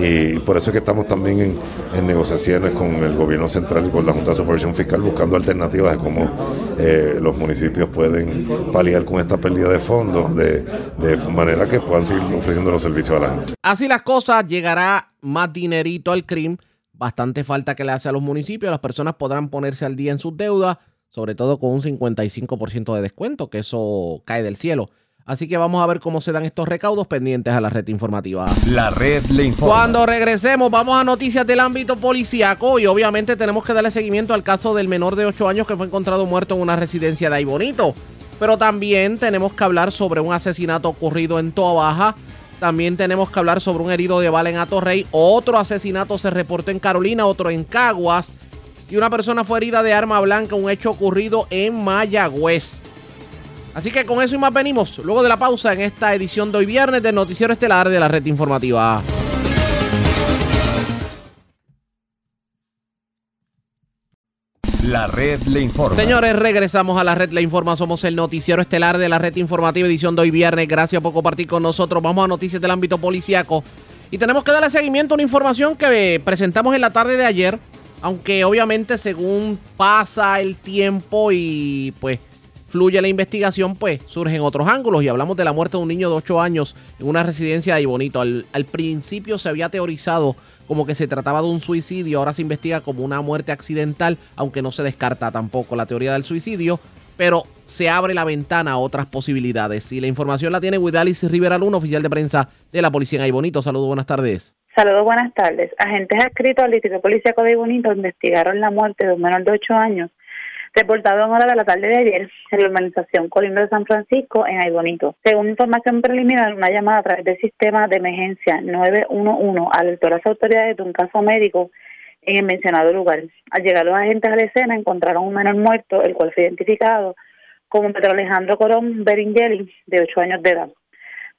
Y por eso es que estamos también en, negociaciones con el gobierno central y con la Junta de Supervisión Fiscal buscando alternativas de cómo eh, los municipios pueden paliar con esta pérdida de fondos de, de manera que puedan seguir ofreciendo los servicios a la gente. Así las cosas, llegará más dinerito al crimen, bastante falta que le hace a los municipios, las personas podrán ponerse al día en sus deudas sobre todo con un 55% de descuento, que eso cae del cielo. Así que vamos a ver cómo se dan estos recaudos pendientes a la red informativa. La red le informa. Cuando regresemos, vamos a noticias del ámbito policíaco y obviamente tenemos que darle seguimiento al caso del menor de 8 años que fue encontrado muerto en una residencia de Aybonito. Pero también tenemos que hablar sobre un asesinato ocurrido en Toa Baja. También tenemos que hablar sobre un herido de bala en Atorrey. Otro asesinato se reportó en Carolina, otro en Caguas y una persona fue herida de arma blanca, un hecho ocurrido en Mayagüez. Así que con eso y más venimos luego de la pausa en esta edición de hoy viernes del Noticiero Estelar de la Red Informativa. La red le informa. Señores, regresamos a la red le informa. Somos el noticiero estelar de la red informativa edición de hoy viernes. Gracias por compartir con nosotros. Vamos a noticias del ámbito policiaco. Y tenemos que darle seguimiento a una información que presentamos en la tarde de ayer Aunque obviamente según pasa el tiempo y pues fluye la investigación, pues surgen otros ángulos y hablamos de la muerte de un niño de 8 años en una residencia de Bonito. Al, al principio se había teorizado como que se trataba de un suicidio, ahora se investiga como una muerte accidental, aunque no se descarta tampoco la teoría del suicidio, pero se abre la ventana a otras posibilidades. Y la información la tiene Widalis Rivera Luna, oficial de prensa de la policía en Bonito. Saludos, buenas tardes. Saludos, buenas tardes. Agentes adscritos al Distrito Policíaco de Bonito investigaron la muerte de un menor de 8 años reportado en hora de la tarde de ayer en la organización Colimbo de San Francisco en Aybonito. Según información preliminar, una llamada a través del sistema de emergencia 911 alertó a las autoridades de un caso médico en el mencionado lugar. Al llegar los agentes a la escena encontraron un menor muerto, el cual fue identificado como Pedro Alejandro Corón Beringeli, de 8 años de edad.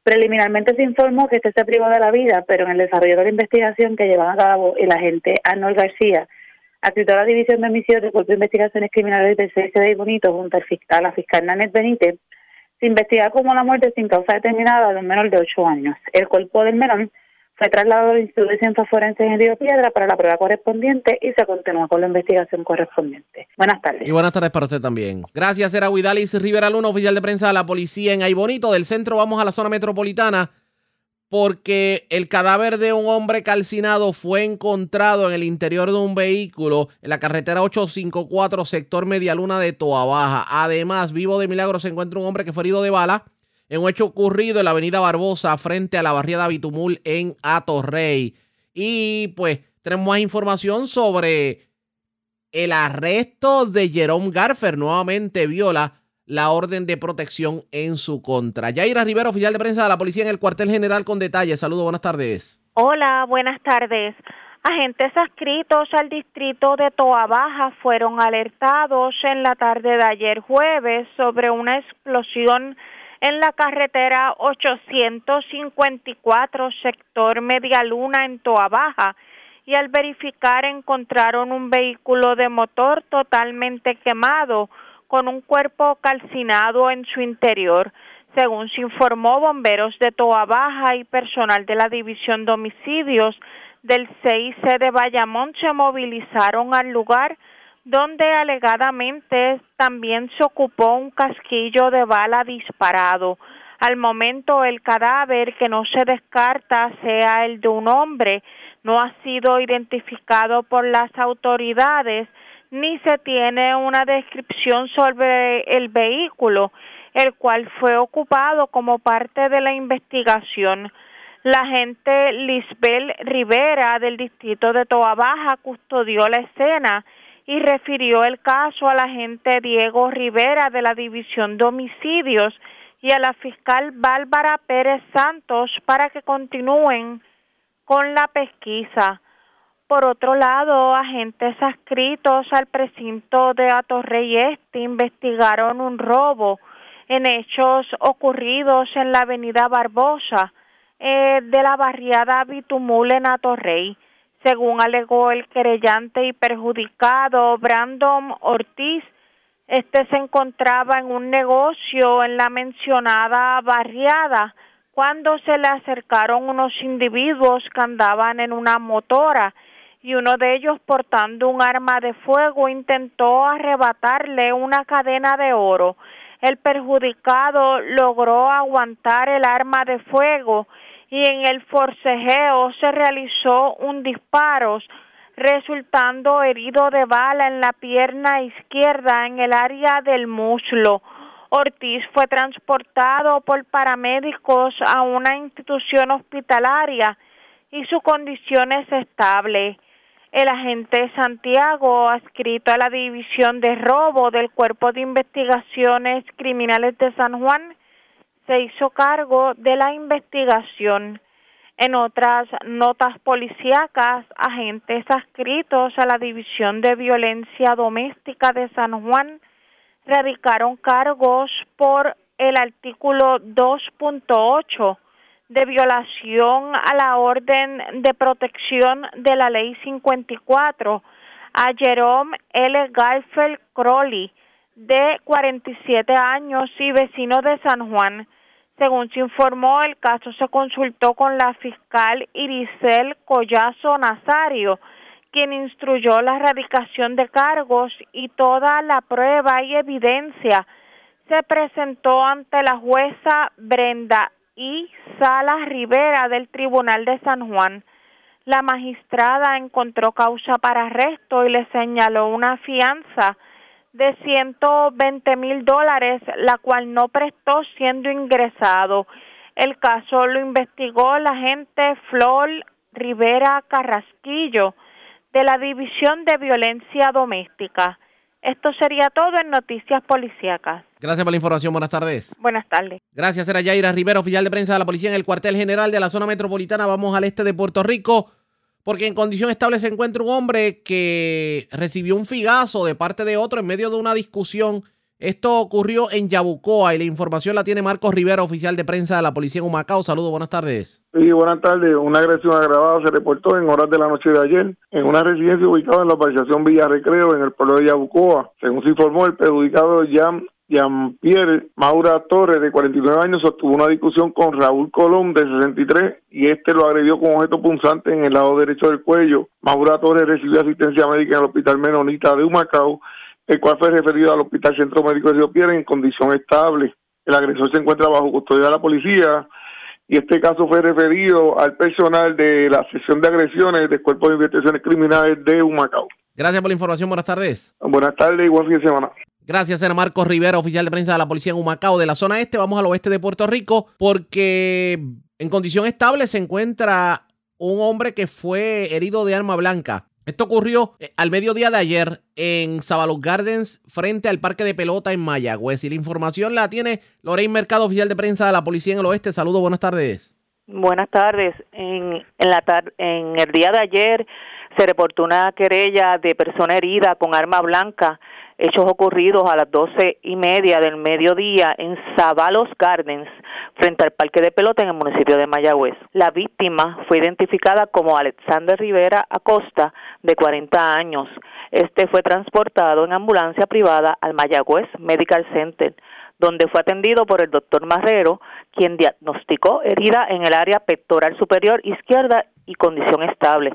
Preliminarmente se informó que este se privó de la vida, pero en el desarrollo de la investigación que llevan a cabo el agente Arnold García, adscrito a la División de Homicidios del Cuerpo de Investigaciones Criminales del CSD Bonito, junto a la fiscal Nanette Benítez, se investiga como la muerte sin causa determinada de un menor de 8 años. El cuerpo del menor fue trasladado al Instituto de Ciencias Forenses en Río Piedra para la prueba correspondiente y se continúa con la investigación correspondiente. Buenas tardes. Y buenas tardes para usted también. Gracias, era Huidalis Rivera Luna, oficial de prensa de la policía en Aybonito. Del centro vamos a la zona metropolitana porque el cadáver de un hombre calcinado fue encontrado en el interior de un vehículo en la carretera 854, sector Medialuna de Toa Baja. Además, vivo de milagro se encuentra un hombre que fue herido de bala en un hecho ocurrido en la avenida Barbosa frente a la barriada Bitumul en Atorrey. Y pues tenemos más información sobre el arresto de Jerome Garfer. Nuevamente viola la orden de protección en su contra. Yaira Rivera, oficial de prensa de la policía en el cuartel general con detalles. Saludos, buenas tardes. Hola, buenas tardes. Agentes adscritos al distrito de Toa Baja fueron alertados en la tarde de ayer jueves sobre una explosión en la carretera 854 sector Media Luna en Toa Baja y al verificar encontraron un vehículo de motor totalmente quemado con un cuerpo calcinado en su interior. Según se informó, bomberos de Toa Baja y personal de la División de Homicidios del CIC de Bayamón se movilizaron al lugar donde alegadamente también se ocupó un casquillo de bala disparado. Al momento el cadáver, que no se descarta sea el de un hombre, no ha sido identificado por las autoridades ni se tiene una descripción sobre el vehículo, el cual fue ocupado como parte de la investigación. La agente Lisbel Rivera del distrito de Toa Baja custodió la escena y refirió el caso al agente Diego Rivera de la División de Homicidios y a la fiscal Bárbara Pérez Santos para que continúen con la pesquisa. Por otro lado, agentes adscritos al precinto de Atorrey Este investigaron un robo en hechos ocurridos en la avenida Barbosa eh, de la barriada Bitumul en Atorrey. Según alegó el querellante y perjudicado Brandon Ortiz, este se encontraba en un negocio en la mencionada barriada cuando se le acercaron unos individuos que andaban en una motora y uno de ellos portando un arma de fuego intentó arrebatarle una cadena de oro. El perjudicado logró aguantar el arma de fuego y en el forcejeo se realizó un disparo, resultando herido de bala en la pierna izquierda en el área del muslo. Ortiz fue transportado por paramédicos a una institución hospitalaria y su condición es estable. El agente Santiago, adscrito a la División de Robo del Cuerpo de Investigaciones Criminales de San Juan, se hizo cargo de la investigación. En otras notas policíacas, agentes adscritos a la División de Violencia Doméstica de San Juan radicaron cargos por el artículo 2.8 de violación a la orden de protección de la ley 54 a Jerome L. Garfield Crowley, de 47 años y vecino de San Juan. Según se informó, el caso se consultó con la fiscal Iricel Collazo Nazario, quien instruyó la erradicación de cargos y toda la prueba y evidencia se presentó ante la jueza Brenda I. Salas Rivera del Tribunal de San Juan. La magistrada encontró causa para arresto y le señaló una fianza de 120 mil dólares, la cual no prestó siendo ingresado. El caso lo investigó la agente Flor Rivera Carrasquillo de la División de Violencia Doméstica. Esto sería todo en Noticias Policíacas. Gracias por la información. Buenas tardes. Buenas tardes. Gracias, era Yaira Rivera, oficial de prensa de la policía en el cuartel general de la zona metropolitana. Vamos al este de Puerto Rico, porque en condición estable se encuentra un hombre que recibió un figazo de parte de otro en medio de una discusión esto ocurrió en Yabucoa y la información la tiene Marcos Rivera, oficial de prensa de la policía en Humacao. Saludos, buenas tardes. Sí, buenas tardes. Una agresión agravada se reportó en horas de la noche de ayer en una residencia ubicada en la urbanización Villa Recreo, en el pueblo de Yabucoa. Según se informó, el perjudicado Jan Jean-Pierre Maura Torres, de 49 años, sostuvo una discusión con Raúl Colón, de 63, y este lo agredió con objeto punzante en el lado derecho del cuello. Maura Torres recibió asistencia médica en el Hospital Menonita de Humacao el cual fue referido al Hospital Centro Médico de Río Piedra en condición estable. El agresor se encuentra bajo custodia de la policía y este caso fue referido al personal de la sección de agresiones del Cuerpo de Investigaciones Criminales de Humacao. Gracias por la información, buenas tardes. Buenas tardes y buen fin de semana. Gracias, era Marcos Rivera, oficial de prensa de la policía en Humacao, de la zona este. Vamos al oeste de Puerto Rico, porque en condición estable se encuentra un hombre que fue herido de arma blanca esto ocurrió eh, al mediodía de ayer en Sabalos Gardens, frente al parque de pelota en Mayagüez. Y la información la tiene Lorraine Mercado, oficial de prensa de la Policía en el Oeste. Saludos, buenas tardes. Buenas tardes. En, en, la en el día de ayer se reportó una querella de persona herida con arma blanca hechos ocurridos a las doce y media del mediodía en Zavalos Gardens, frente al parque de pelota en el municipio de Mayagüez. La víctima fue identificada como Alexander Rivera Acosta, de 40 años. Este fue transportado en ambulancia privada al Mayagüez Medical Center, donde fue atendido por el doctor Marrero, quien diagnosticó herida en el área pectoral superior izquierda y condición estable.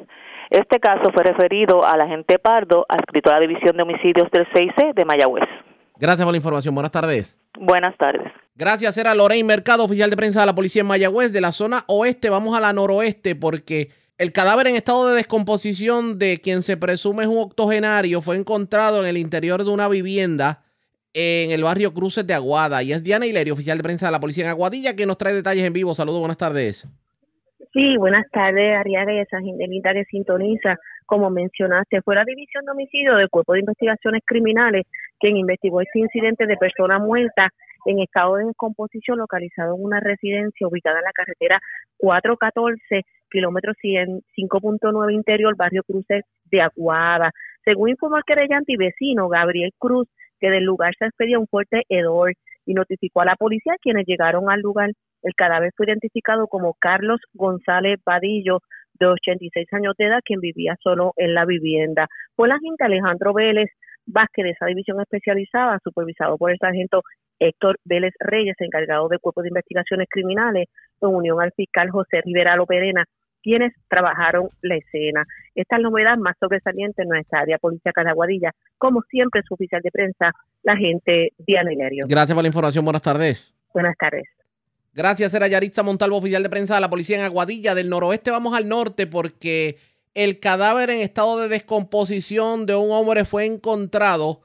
Este caso fue referido al agente Pardo, adscrito a la División de Homicidios del 6C de Mayagüez. Gracias por la información. Buenas tardes. Buenas tardes. Gracias. Era Lorraine Mercado, oficial de prensa de la policía en Mayagüez, de la zona oeste. Vamos a la noroeste porque el cadáver en estado de descomposición de quien se presume es un octogenario fue encontrado en el interior de una vivienda en el barrio Cruces de Aguada. Y es Diana Hilerio, oficial de prensa de la policía en Aguadilla, que nos trae detalles en vivo. Saludos, buenas tardes. Sí, buenas tardes, Ariaga y esa gente que sintoniza. Como mencionaste, fue la División de Homicidio del Cuerpo de Investigaciones Criminales quien investigó este incidente de persona muerta en estado de descomposición localizado en una residencia ubicada en la carretera 414, kilómetro 5.9 interior, barrio Cruces de Aguada. Según informó el querellante y vecino Gabriel Cruz, que del lugar se expedía un fuerte hedor y notificó a la policía quienes llegaron al lugar el cadáver fue identificado como Carlos González Vadillo, de 86 años de edad, quien vivía solo en la vivienda. Fue la agente Alejandro Vélez Vázquez de esa división especializada, supervisado por el sargento Héctor Vélez Reyes, encargado de Cuerpo de Investigaciones Criminales, en unión al fiscal José Rivera Loperena, quienes trabajaron la escena. Esta es la novedad más sobresaliente en nuestra área policía Caraguadilla. Como siempre, su oficial de prensa, la agente Diana Hilario. Gracias por la información. Buenas tardes. Buenas tardes. Gracias, era Yaritza Montalvo, oficial de prensa de la policía en Aguadilla. Del noroeste vamos al norte porque el cadáver en estado de descomposición de un hombre fue encontrado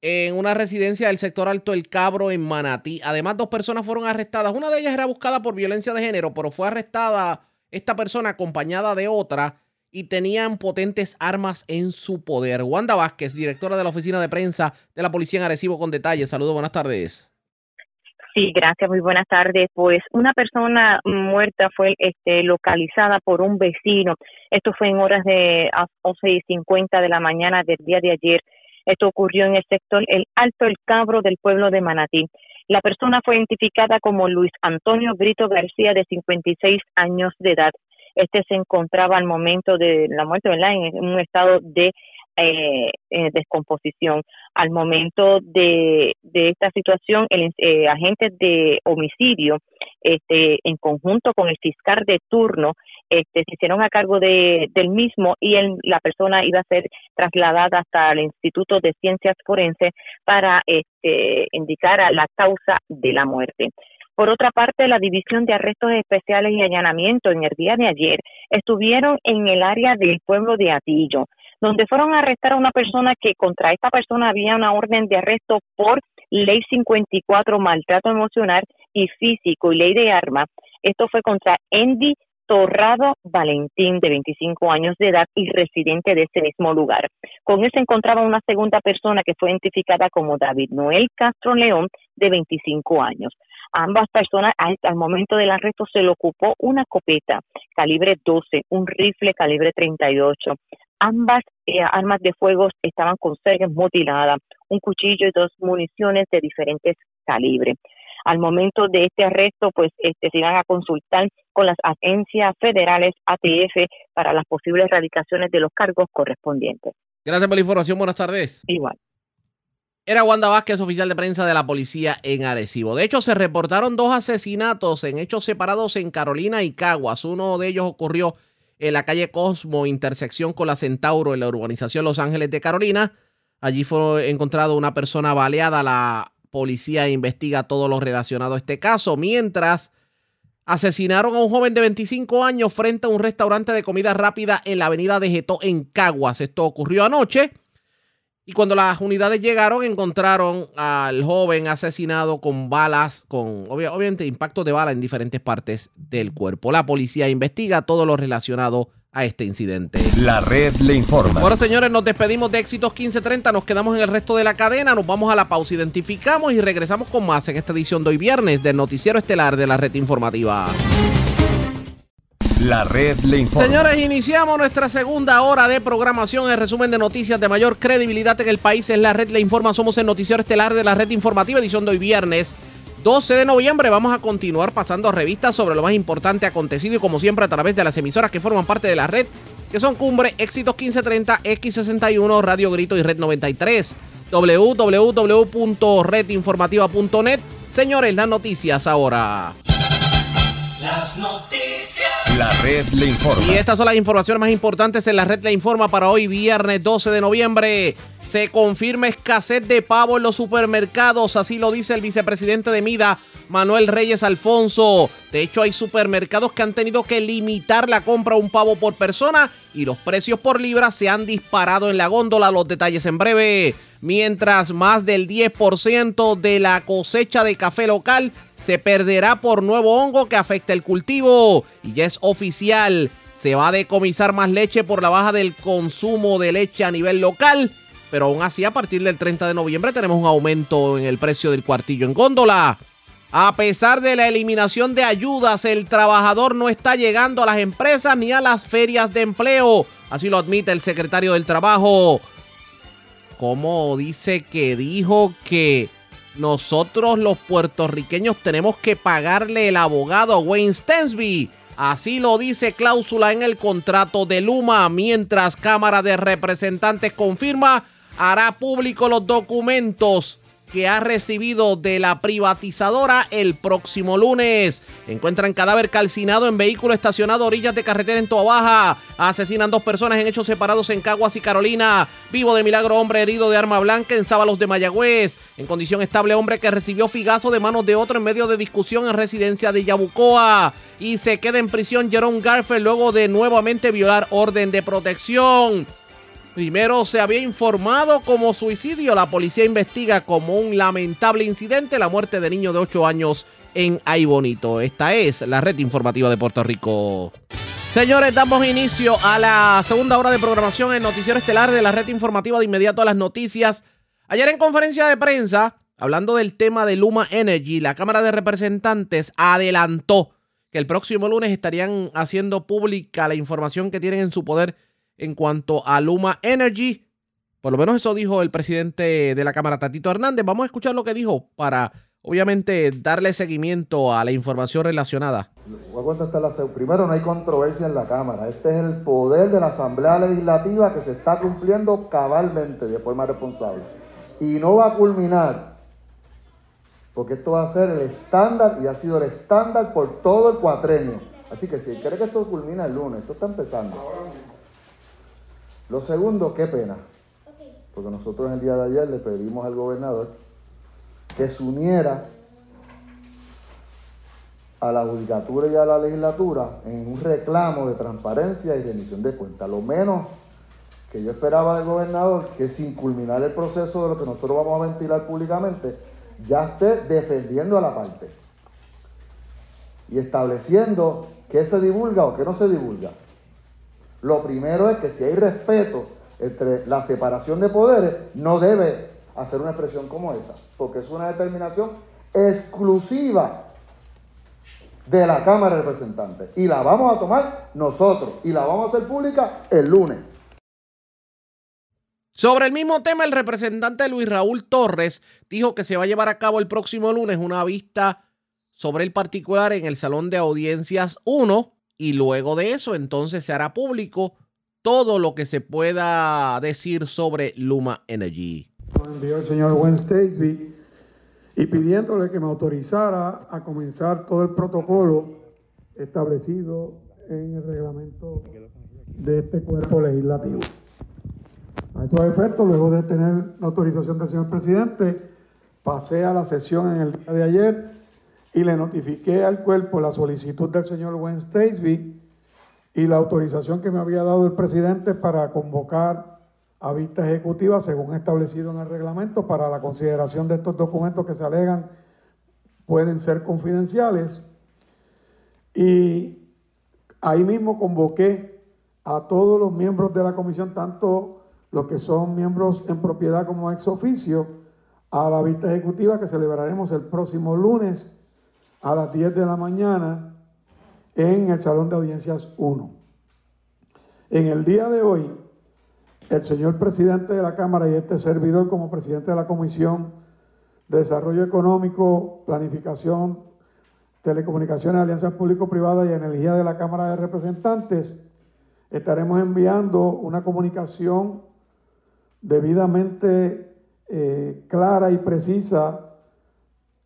en una residencia del sector Alto El Cabro en Manatí. Además, dos personas fueron arrestadas. Una de ellas era buscada por violencia de género, pero fue arrestada esta persona acompañada de otra y tenían potentes armas en su poder. Wanda Vázquez, directora de la oficina de prensa de la policía en Arecibo, con detalles. Saludos, buenas tardes. Sí, gracias, muy buenas tardes. Pues una persona muerta fue este, localizada por un vecino. Esto fue en horas de 11 y 50 de la mañana del día de ayer. Esto ocurrió en el sector El Alto El Cabro del pueblo de Manatí. La persona fue identificada como Luis Antonio Brito García, de 56 años de edad. Este se encontraba al momento de la muerte, ¿verdad?, en un estado de eh, eh, descomposición. Al momento de, de esta situación, el eh, agente de homicidio, este, en conjunto con el fiscal de turno, este, se hicieron a cargo de, del mismo y la persona iba a ser trasladada hasta el Instituto de Ciencias Forenses para este, indicar la causa de la muerte. Por otra parte, la División de Arrestos Especiales y Allanamiento en el día de ayer estuvieron en el área del pueblo de Atillo, donde fueron a arrestar a una persona que contra esta persona había una orden de arresto por Ley 54, maltrato emocional y físico y ley de armas. Esto fue contra Andy Torrado Valentín, de 25 años de edad y residente de ese mismo lugar. Con él se encontraba una segunda persona que fue identificada como David Noel Castro León, de 25 años. Ambas personas, al, momento del arresto, se le ocupó una copeta calibre 12, un rifle calibre 38. Ambas eh, armas de fuego estaban con cergas mutiladas, un cuchillo y dos municiones de diferentes calibres. Al momento de este arresto, pues este, se iban a consultar con las agencias federales ATF para las posibles erradicaciones de los cargos correspondientes. Gracias por la información. Buenas tardes. Igual. Era Wanda Vázquez, oficial de prensa de la policía en Arecibo. De hecho, se reportaron dos asesinatos en hechos separados en Carolina y Caguas. Uno de ellos ocurrió en la calle Cosmo, intersección con la Centauro en la urbanización Los Ángeles de Carolina. Allí fue encontrado una persona baleada. La policía investiga todo lo relacionado a este caso. Mientras asesinaron a un joven de 25 años frente a un restaurante de comida rápida en la avenida de Getó en Caguas. Esto ocurrió anoche. Y cuando las unidades llegaron, encontraron al joven asesinado con balas, con obviamente impactos de bala en diferentes partes del cuerpo. La policía investiga todo lo relacionado a este incidente. La red le informa. Bueno, señores, nos despedimos de Éxitos 1530. Nos quedamos en el resto de la cadena. Nos vamos a la pausa, identificamos y regresamos con más en esta edición de hoy viernes del Noticiero Estelar de la Red Informativa. La red le informa. Señores, iniciamos nuestra segunda hora de programación. El resumen de noticias de mayor credibilidad en el país es la red le informa. Somos el noticiero estelar de la red informativa, edición de hoy viernes. 12 de noviembre vamos a continuar pasando revistas sobre lo más importante acontecido y como siempre a través de las emisoras que forman parte de la red, que son Cumbre, Éxitos 1530, X61, Radio Grito y Red 93. www.redinformativa.net. Señores, las noticias ahora. Las noticias. La red le informa. Y estas son las informaciones más importantes en la red le informa para hoy, viernes 12 de noviembre. Se confirma escasez de pavo en los supermercados, así lo dice el vicepresidente de Mida, Manuel Reyes Alfonso. De hecho, hay supermercados que han tenido que limitar la compra de un pavo por persona y los precios por libra se han disparado en la góndola. Los detalles en breve. Mientras más del 10% de la cosecha de café local se perderá por nuevo hongo que afecta el cultivo. Y ya es oficial, se va a decomisar más leche por la baja del consumo de leche a nivel local. Pero aún así, a partir del 30 de noviembre tenemos un aumento en el precio del cuartillo en góndola. A pesar de la eliminación de ayudas, el trabajador no está llegando a las empresas ni a las ferias de empleo. Así lo admite el secretario del Trabajo. Como dice que dijo que nosotros los puertorriqueños tenemos que pagarle el abogado a Wayne Stensby. Así lo dice cláusula en el contrato de Luma, mientras Cámara de Representantes confirma hará público los documentos que ha recibido de la privatizadora el próximo lunes. Encuentran cadáver calcinado en vehículo estacionado a orillas de carretera en Toa Asesinan dos personas en hechos separados en Caguas y Carolina. Vivo de milagro hombre herido de arma blanca en Sábalos de Mayagüez. En condición estable hombre que recibió figazo de manos de otro en medio de discusión en residencia de Yabucoa. Y se queda en prisión Jerome Garfield luego de nuevamente violar orden de protección. Primero se había informado como suicidio. La policía investiga como un lamentable incidente la muerte de niño de 8 años en Aybonito. Esta es la red informativa de Puerto Rico. Señores, damos inicio a la segunda hora de programación en Noticiero Estelar de la red informativa de inmediato a las noticias. Ayer en conferencia de prensa, hablando del tema de Luma Energy, la Cámara de Representantes adelantó que el próximo lunes estarían haciendo pública la información que tienen en su poder en cuanto a Luma Energy. Por lo menos eso dijo el presidente de la Cámara, Tatito Hernández. Vamos a escuchar lo que dijo para, obviamente, darle seguimiento a la información relacionada Voy a contestar la. Primero, no hay controversia en la Cámara. Este es el poder de la Asamblea Legislativa que se está cumpliendo cabalmente de forma responsable. Y no va a culminar, porque esto va a ser el estándar y ha sido el estándar por todo el cuatrenio. Así que si cree que esto culmina el lunes, esto está empezando. Lo segundo, qué pena. Porque nosotros el día de ayer le pedimos al gobernador que se uniera a la judicatura y a la legislatura en un reclamo de transparencia y rendición de cuentas. Lo menos que yo esperaba del gobernador, que sin culminar el proceso de lo que nosotros vamos a ventilar públicamente, ya esté defendiendo a la parte y estableciendo qué se divulga o qué no se divulga. Lo primero es que si hay respeto entre la separación de poderes, no debe hacer una expresión como esa, porque es una determinación exclusiva de la Cámara de Representantes. Y la vamos a tomar nosotros y la vamos a hacer pública el lunes. Sobre el mismo tema, el representante Luis Raúl Torres dijo que se va a llevar a cabo el próximo lunes una vista sobre el particular en el Salón de Audiencias 1 y luego de eso entonces se hará público todo lo que se pueda decir sobre Luma Energy. Envió el señor Gwen Statesby y pidiéndole que me autorizara a comenzar todo el protocolo establecido en el reglamento de este cuerpo legislativo. A estos efectos, luego de tener la autorización del señor presidente, pasé a la sesión en el día de ayer y le notifiqué al cuerpo la solicitud del señor Gwen Statesby y la autorización que me había dado el presidente para convocar a vista ejecutiva según establecido en el reglamento para la consideración de estos documentos que se alegan pueden ser confidenciales. Y ahí mismo convoqué a todos los miembros de la comisión, tanto los que son miembros en propiedad como ex oficio, a la vista ejecutiva que celebraremos el próximo lunes a las 10 de la mañana en el Salón de Audiencias 1. En el día de hoy, el señor presidente de la Cámara y este servidor como presidente de la Comisión de Desarrollo Económico, Planificación, Telecomunicaciones, Alianzas Público-Privadas y Energía de la Cámara de Representantes, estaremos enviando una comunicación debidamente eh, clara y precisa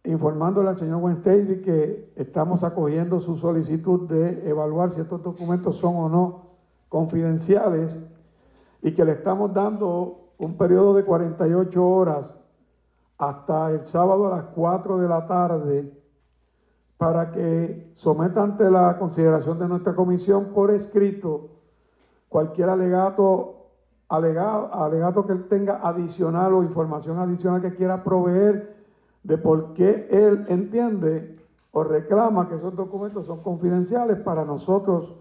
informándole al señor Wenstady que estamos acogiendo su solicitud de evaluar si estos documentos son o no confidenciales y que le estamos dando un periodo de 48 horas hasta el sábado a las 4 de la tarde para que someta ante la consideración de nuestra comisión por escrito cualquier alegato, alegato, alegato que él tenga adicional o información adicional que quiera proveer de por qué él entiende o reclama que esos documentos son confidenciales para nosotros,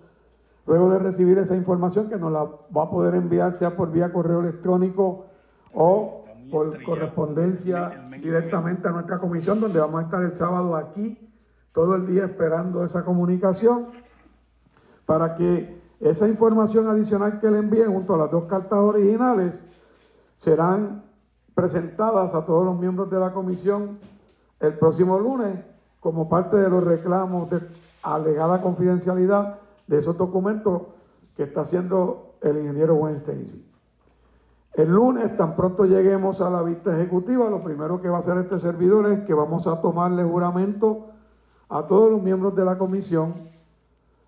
luego de recibir esa información que nos la va a poder enviar sea por vía correo electrónico o por correspondencia directamente a nuestra comisión, donde vamos a estar el sábado aquí todo el día esperando esa comunicación para que esa información adicional que le envíe junto a las dos cartas originales serán presentadas a todos los miembros de la comisión el próximo lunes como parte de los reclamos de alegada confidencialidad de esos documentos que está haciendo el ingeniero Weinstein. El lunes, tan pronto lleguemos a la vista ejecutiva, lo primero que va a hacer este servidor es que vamos a tomarle juramento a todos los miembros de la comisión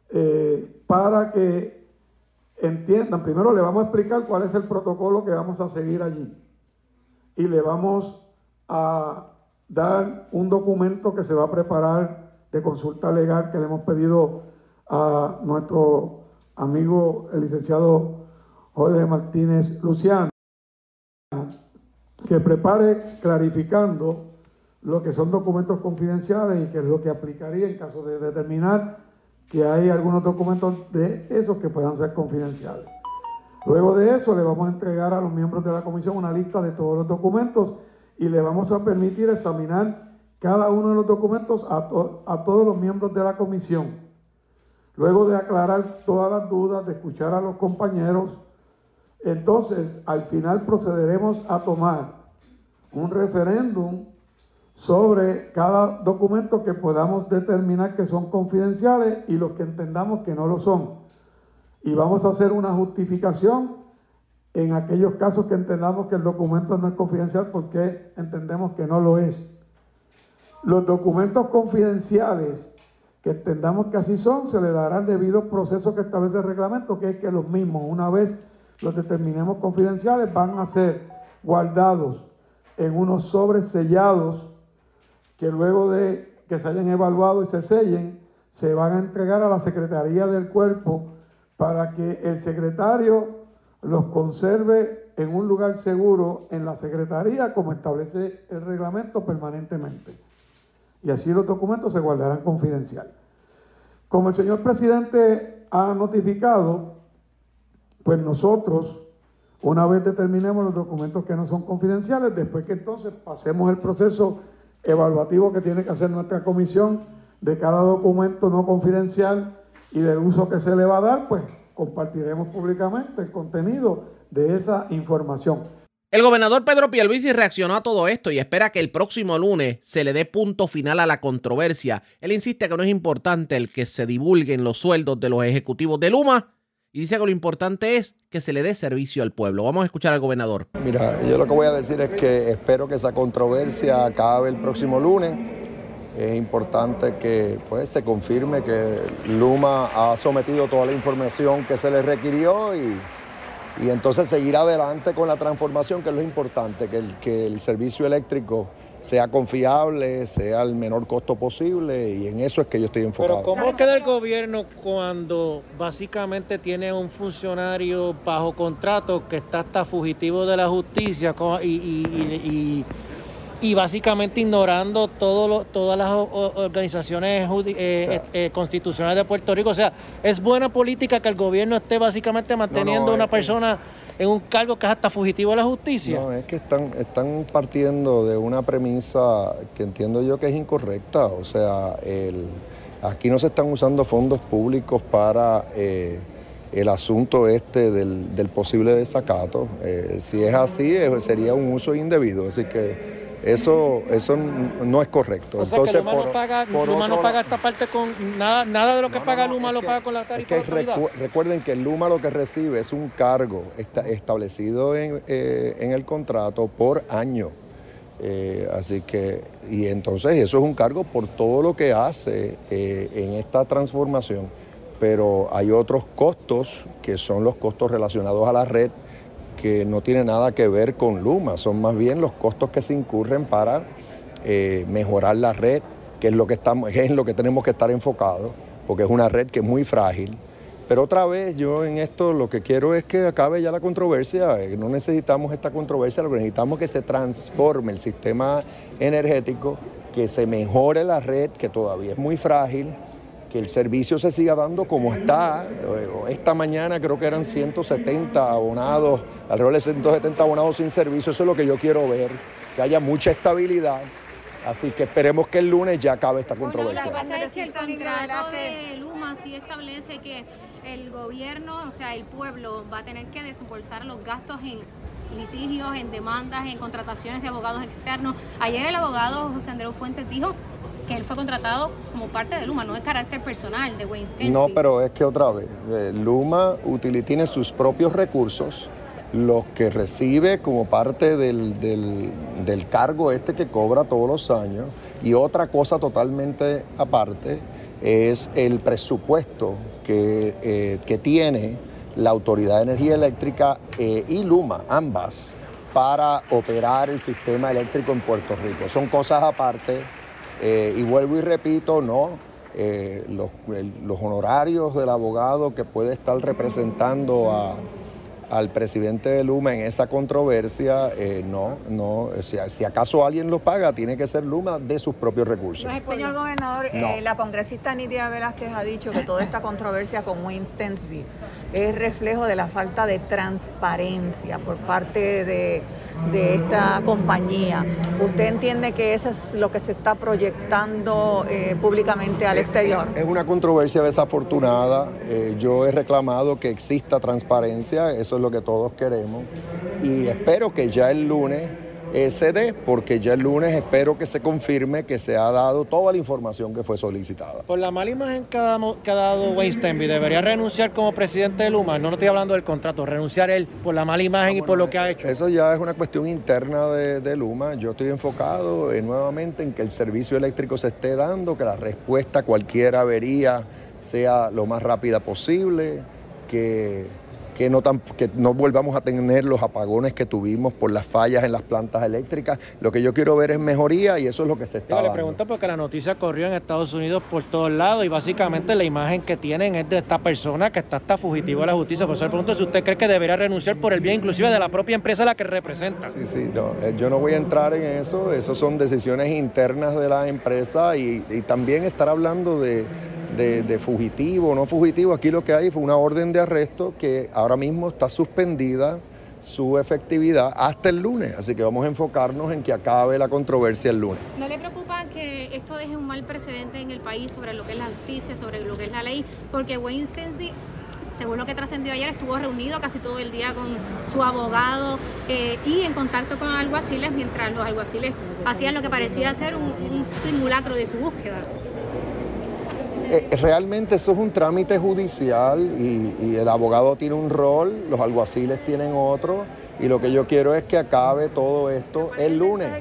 eh, para que entiendan, primero le vamos a explicar cuál es el protocolo que vamos a seguir allí y le vamos a dar un documento que se va a preparar de consulta legal que le hemos pedido a nuestro amigo el licenciado Jorge Martínez Luciano, que prepare clarificando lo que son documentos confidenciales y que es lo que aplicaría en caso de determinar que hay algunos documentos de esos que puedan ser confidenciales. Luego de eso le vamos a entregar a los miembros de la comisión una lista de todos los documentos y le vamos a permitir examinar cada uno de los documentos a, a todos los miembros de la comisión. Luego de aclarar todas las dudas, de escuchar a los compañeros, entonces al final procederemos a tomar un referéndum sobre cada documento que podamos determinar que son confidenciales y los que entendamos que no lo son. Y vamos a hacer una justificación en aquellos casos que entendamos que el documento no es confidencial porque entendemos que no lo es. Los documentos confidenciales que entendamos que así son, se le dará el debido proceso que establece el reglamento, que es que los mismos, una vez los determinemos confidenciales, van a ser guardados en unos sobres sellados que luego de que se hayan evaluado y se sellen, se van a entregar a la Secretaría del Cuerpo para que el secretario los conserve en un lugar seguro en la Secretaría como establece el reglamento permanentemente. Y así los documentos se guardarán confidencial. Como el señor presidente ha notificado, pues nosotros, una vez determinemos los documentos que no son confidenciales, después que entonces pasemos el proceso evaluativo que tiene que hacer nuestra comisión de cada documento no confidencial y del uso que se le va a dar, pues compartiremos públicamente el contenido de esa información. El gobernador Pedro Pierluisi reaccionó a todo esto y espera que el próximo lunes se le dé punto final a la controversia. Él insiste que no es importante el que se divulguen los sueldos de los ejecutivos de Luma y dice que lo importante es que se le dé servicio al pueblo. Vamos a escuchar al gobernador. Mira, yo lo que voy a decir es que espero que esa controversia acabe el próximo lunes. Es importante que pues, se confirme que Luma ha sometido toda la información que se le requirió y y entonces seguir adelante con la transformación, que es lo importante, que el, que el servicio eléctrico sea confiable, sea el menor costo posible y en eso es que yo estoy enfocado. Pero ¿cómo queda el gobierno cuando básicamente tiene un funcionario bajo contrato que está hasta fugitivo de la justicia y y básicamente ignorando todo todas las organizaciones eh, eh, constitucionales de Puerto Rico. O sea, es buena política que el gobierno esté básicamente manteniendo a una persona en un cargo que es hasta fugitivo de la justicia. No, es que están, están partiendo de una premisa que entiendo yo que es incorrecta. O sea, el, aquí no se están usando fondos públicos para... Eh, el asunto este del, posible desacato. si es así, sería un uso indebido. Así que eso, eso no es correcto. O Entonces, Luma, no, paga, Luma no paga esta parte con nada, nada de lo que paga Luma lo paga con la tarifa. Es que recuerden que Luma lo que recibe es un cargo establecido eh, en, el contrato por año. Eh, así que, y entonces eso es un cargo por todo lo que hace eh, en esta transformación. Pero hay otros costos que son los costos relacionados a la red que no tiene nada que ver con Luma, son más bien los costos que se incurren para eh, mejorar la red, que es lo que, estamos, es en lo que tenemos que estar enfocados, porque es una red que es muy frágil. Pero otra vez, yo en esto lo que quiero es que acabe ya la controversia. Eh, no necesitamos esta controversia, lo que necesitamos es que se transforme el sistema energético, que se mejore la red, que todavía es muy frágil, que el servicio se siga dando como está. Esta mañana creo que eran 170 abonados, alrededor de 170 abonados sin servicio. Eso es lo que yo quiero ver, que haya mucha estabilidad. Así que esperemos que el lunes ya acabe esta controversia. lo que pasa es que el contrato de Luma sí establece que el gobierno, o sea, el pueblo va a tener que desembolsar los gastos en litigios, en demandas, en contrataciones de abogados externos. Ayer el abogado José Andreu Fuentes dijo que él fue contratado como parte de Luma, no de carácter personal de Wayne. No, pero es que otra vez, eh, Luma tiene sus propios recursos, los que recibe como parte del, del, cargo este que cobra todos los años, y otra cosa totalmente aparte es el presupuesto que, eh, que tiene la Autoridad de Energía Eléctrica eh, y Luma, ambas, para operar el sistema eléctrico en Puerto Rico. Son cosas aparte eh, y vuelvo y repito, no, eh, los, los, honorarios del abogado que puede estar representando a, al presidente de Luma en esa controversia, eh, no, no, si, acaso alguien lo paga, tiene que ser Luma de sus propios recursos. Señor gobernador, la congresista Nidia Velázquez ha dicho que toda esta controversia con Wayne Stensby es reflejo de la falta de transparencia por parte de de esta compañía. ¿Usted entiende que eso es lo que se está proyectando eh, públicamente al exterior? Es una controversia desafortunada. Eh, yo he reclamado que exista transparencia, eso es lo que todos queremos. Y espero que ya el lunes eh, se dé, porque ya el lunes espero que se confirme que se ha dado toda la información que fue solicitada. Por la mala imagen que ha dado, que ha dado ¿debería renunciar como presidente de Luma? No, no estoy hablando del contrato, renunciar él por la mala imagen y por lo que ha hecho. Eso ya es una cuestión interna de, de Luma. Yo estoy enfocado eh, nuevamente en que el servicio eléctrico se esté dando, que la respuesta a cualquier avería sea lo más rápida posible, que que no, tan, que no volvamos a tener los apagones que tuvimos por las fallas en las plantas eléctricas. Lo que yo quiero ver es mejoría y eso es lo que se está Le pregunto porque la noticia corrió en Estados Unidos por todos lados y básicamente la imagen que tienen es de esta persona que está hasta fugitivo de la justicia. Por eso le pregunto si usted cree que debería renunciar por el bien inclusive de la propia empresa a la que representa. Sí, sí, no, eh, yo no voy a entrar en eso. Eso son decisiones internas de la empresa y, y también estar hablando de de, fugitivo o no fugitivo. Aquí lo que hay fue una orden de arresto que ahora mismo está suspendida su efectividad hasta el lunes. Así que vamos a enfocarnos en que acabe la controversia el lunes. ¿No le preocupa que esto deje un mal precedente en el país sobre lo que es la justicia, sobre lo que es la ley? Porque Wayne Stensby según lo que trascendió ayer, estuvo reunido casi todo el día con su abogado eh, y en contacto con alguaciles mientras los alguaciles hacían lo que parecía ser un simulacro de su búsqueda. Eh, realmente eso es un trámite judicial y, el abogado tiene un rol, los alguaciles tienen otro y lo que yo quiero es que acabe todo esto el lunes.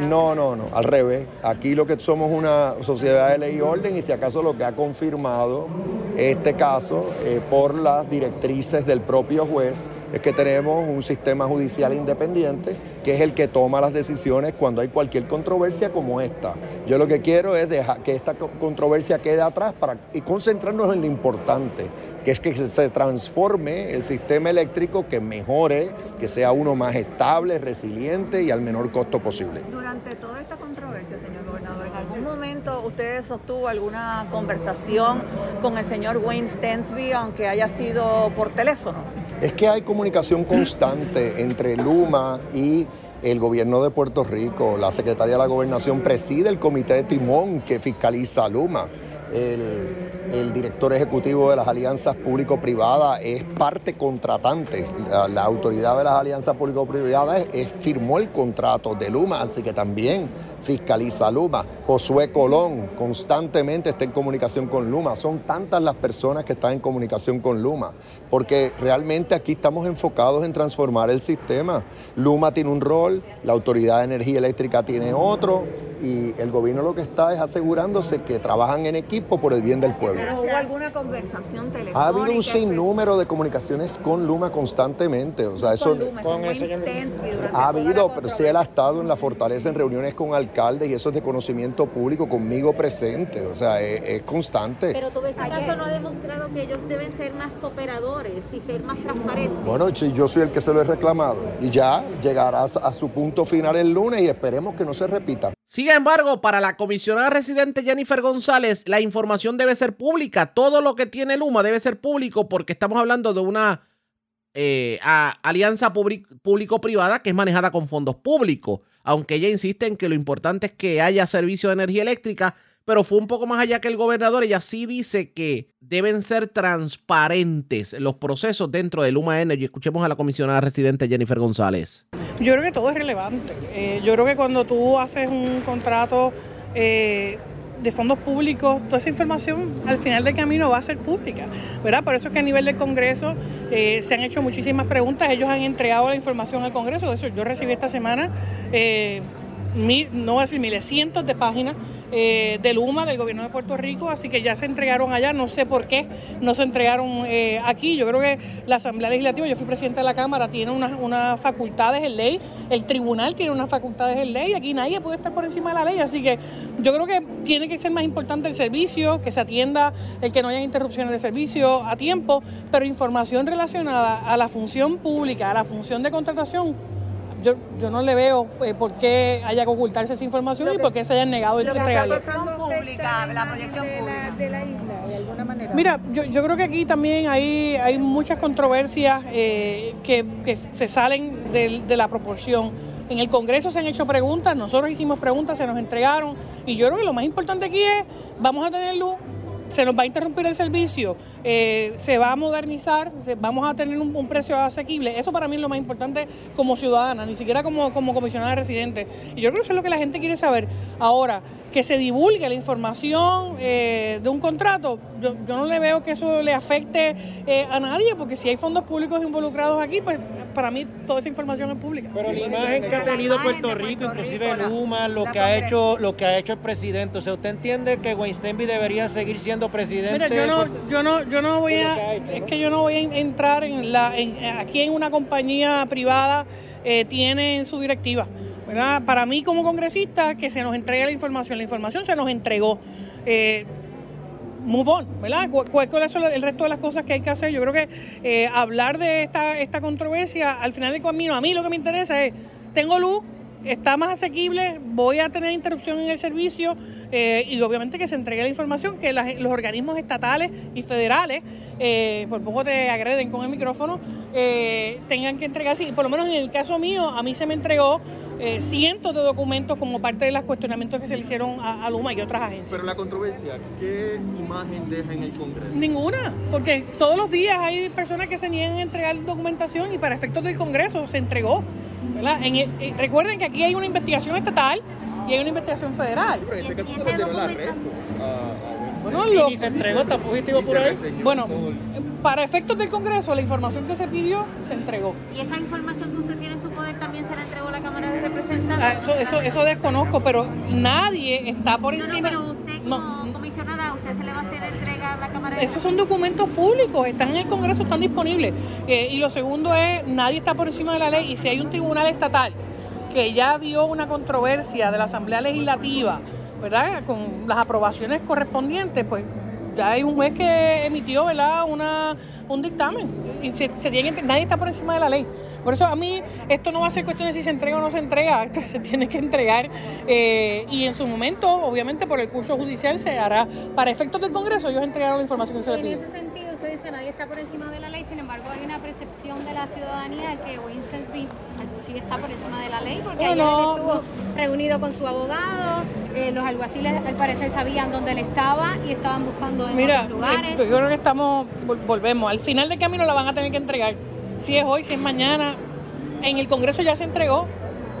No, no, no, al revés. Aquí lo que somos una sociedad de ley y orden y si acaso lo que ha confirmado este caso eh, por las directrices del propio juez es que tenemos un sistema judicial independiente que es el que toma las decisiones cuando hay cualquier controversia como esta. Yo lo que quiero es dejar que esta controversia quede atrás para, y concentrarnos en lo importante, que es que se transforme el sistema eléctrico, que mejore, que sea uno más estable, resiliente y al menor costo posible. Durante toda esta controversia, señor gobernador, ¿en algún momento usted sostuvo alguna conversación con el señor Wayne Stensby, aunque haya sido por teléfono? Es que hay comunicación constante entre Luma y el gobierno de Puerto Rico. La secretaria de la gobernación preside el comité de timón que fiscaliza a Luma. El, director ejecutivo de las alianzas público-privadas es parte contratante. La, autoridad de las alianzas público-privadas firmó el contrato de Luma, así que también fiscaliza Luma. Josué Colón constantemente está en comunicación con Luma. Son tantas las personas que están en comunicación con Luma, porque realmente aquí estamos enfocados en transformar el sistema. Luma tiene un rol, la Autoridad de Energía Eléctrica tiene otro, y el gobierno lo que está es asegurándose que trabajan en equipo por el bien del pueblo. ¿Hubo alguna conversación telefónica? Ha habido un sinnúmero de comunicaciones con Luma constantemente. O sea, eso con, ha habido, pero sí él ha estado en la fortaleza en reuniones con alcaldes y eso es de conocimiento público conmigo presente. O sea, es, constante. Pero todo este caso no ha demostrado que ellos deben ser más cooperadores y ser más transparentes. Bueno, yo soy el que se lo he reclamado y ya llegará a su punto final el lunes y esperemos que no se repita. Sin embargo, para la comisionada residente Jennifer González, la información debe ser pública. Todo lo que tiene Luma debe ser público porque estamos hablando de una eh, alianza público-privada que es manejada con fondos públicos. Aunque ella insiste en que lo importante es que haya servicio de energía eléctrica, pero fue un poco más allá que el gobernador. Ella sí dice que deben ser transparentes los procesos dentro de Luma Energy. Escuchemos a la comisionada residente Jennifer González. Yo creo que todo es relevante. Eh, yo creo que cuando tú haces un contrato eh, de fondos públicos, toda esa información al final del camino va a ser pública, ¿verdad? Por eso es que a nivel del Congreso eh, se han hecho muchísimas preguntas, ellos han entregado la información al Congreso, eso yo recibí esta semana, no voy a decir miles, cientos de páginas eh, del del gobierno de Puerto Rico, así que ya se entregaron allá, no sé por qué no se entregaron eh, aquí. Yo creo que la Asamblea Legislativa, yo fui presidente de la Cámara, tiene unas facultades en ley, el tribunal tiene unas facultades en ley, aquí nadie puede estar por encima de la ley, así que yo creo que tiene que ser más importante el servicio, que se atienda el que no haya interrupciones de servicio a tiempo, pero información relacionada a la función pública, a la función de contratación yo, yo no le veo eh, por qué haya que ocultarse esa información y por qué se hayan negado el entregarle. pública, la proyección pública. De la isla, de alguna manera. Mira, yo, yo creo que aquí también hay, hay muchas controversias eh, que, que, se salen de, de la proporción. En el Congreso se han hecho preguntas, nosotros hicimos preguntas, se nos entregaron y yo creo que lo más importante aquí es, vamos a tener luz, se nos va a interrumpir el servicio, eh, se va a modernizar, vamos a tener un, precio asequible. Eso para mí es lo más importante como ciudadana, ni siquiera como, como comisionada residente. Y yo creo que eso es lo que la gente quiere saber. Ahora, que se divulgue la información eh, de un contrato, yo, no le veo que eso le afecte eh, a nadie, porque si hay fondos públicos involucrados aquí, pues para mí toda esa información es pública. Pero la imagen que ha tenido Puerto Rico, inclusive Luma, lo que ha hecho, lo que ha hecho el presidente, o sea, ¿usted entiende que Wayne debería seguir siendo presidente? Mira, yo no, yo no, yo no voy a, es que yo no voy a entrar en la, aquí en una compañía privada eh, tiene en su directiva. Para mí como congresista, que se nos entregue la información. La información se nos entregó. Eh, move on, ¿verdad? ¿Cuáles son el resto de las cosas que hay que hacer? Yo creo que eh, hablar de esta, esta controversia, al final del camino, a mí lo que me interesa es, tengo luz, está más asequible, voy a tener interrupción en el servicio eh, y obviamente que se entregue la información que los organismos estatales y federales, eh, por poco te agreden con el micrófono, eh, tengan que entregarse. Y por lo menos en el caso mío, a mí se me entregó cientos de documentos como parte de los cuestionamientos que se le hicieron a, a, Luma y otras agencias. Pero la controversia, ¿qué imagen deja en el Congreso? Ninguna, porque todos los días hay personas que se niegan a entregar documentación y para efectos del Congreso se entregó. En recuerden que aquí hay una investigación estatal y hay una investigación federal. Pero este se el arresto. bueno, lo, se entregó, está fugitivo por ahí. Bueno, para efectos del Congreso, la información que se pidió se entregó. ¿Y esa información que usted tiene en su poder también se la entregó a la Cámara de Representantes? Ah, eso, eso, eso desconozco, pero nadie está por encima. No, pero usted como comisionada, ¿usted se le va a hacer entrega a la Cámara de Esos son documentos públicos, están en el Congreso, están disponibles. Eh, y lo segundo es, nadie está por encima de la ley y si hay un tribunal estatal que ya dio una controversia de la Asamblea Legislativa, ¿verdad? Con las aprobaciones correspondientes, pues ya hay un juez que emitió ¿verdad? Una, un dictamen y se, tiene nadie está por encima de la ley. Por eso a mí esto no va a ser cuestión de si se entrega o no se entrega, esto se tiene que entregar eh, y en su momento, obviamente por el curso judicial se hará, para efectos del Congreso ellos entregaron la información que se les pidió. Usted dice nadie está por encima de la ley, sin embargo hay una percepción de la ciudadanía que Winston Smith sí está por encima de la ley porque ayer estuvo reunido con su abogado, eh, los alguaciles al parecer sabían dónde él estaba y estaban buscando en Mira, otros lugares. Yo creo que estamos, volvemos, al final del camino la van a tener que entregar si es hoy, si es mañana. En el Congreso ya se entregó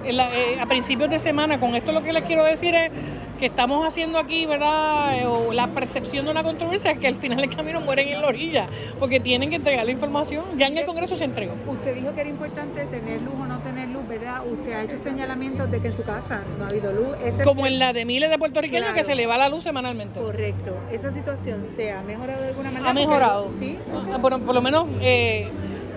eh, a principios de semana. Con esto lo que les quiero decir es que estamos haciendo aquí, ¿verdad? Eh, o la percepción de una controversia es que al final del camino mueren en la orilla, porque tienen que entregar la información. Ya en el Congreso se entregó. Usted dijo que era importante tener luz o no tener luz, ¿verdad? Usted ha hecho señalamientos de que en su casa no ha habido luz. Como en la de miles de puertorriqueños que se le va la luz semanalmente. Correcto. ¿Esa situación se ha mejorado de alguna manera? Ha mejorado. Sí. Bueno, por lo menos... Eh,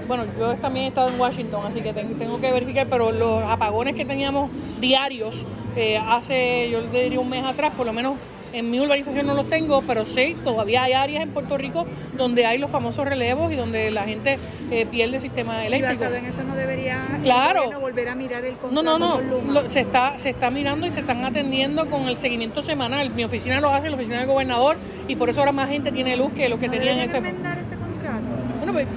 bueno, yo también he estado en Washington, así que tengo que verificar, pero los apagones que teníamos diarios eh, hace, yo le diría un mes atrás, por lo menos en mi urbanización no los tengo, pero sí, todavía hay áreas en Puerto Rico donde hay los famosos relevos y donde la gente eh, pierde el sistema eléctrico. ¿Y en eso no debería claro. volver a mirar el contrato No, no, no, se, está, se está mirando y se están atendiendo con el seguimiento semanal. Mi oficina lo hace, la oficina del gobernador, y por eso ahora más gente tiene luz que los que tenían ese... ese contrato? Bueno, pues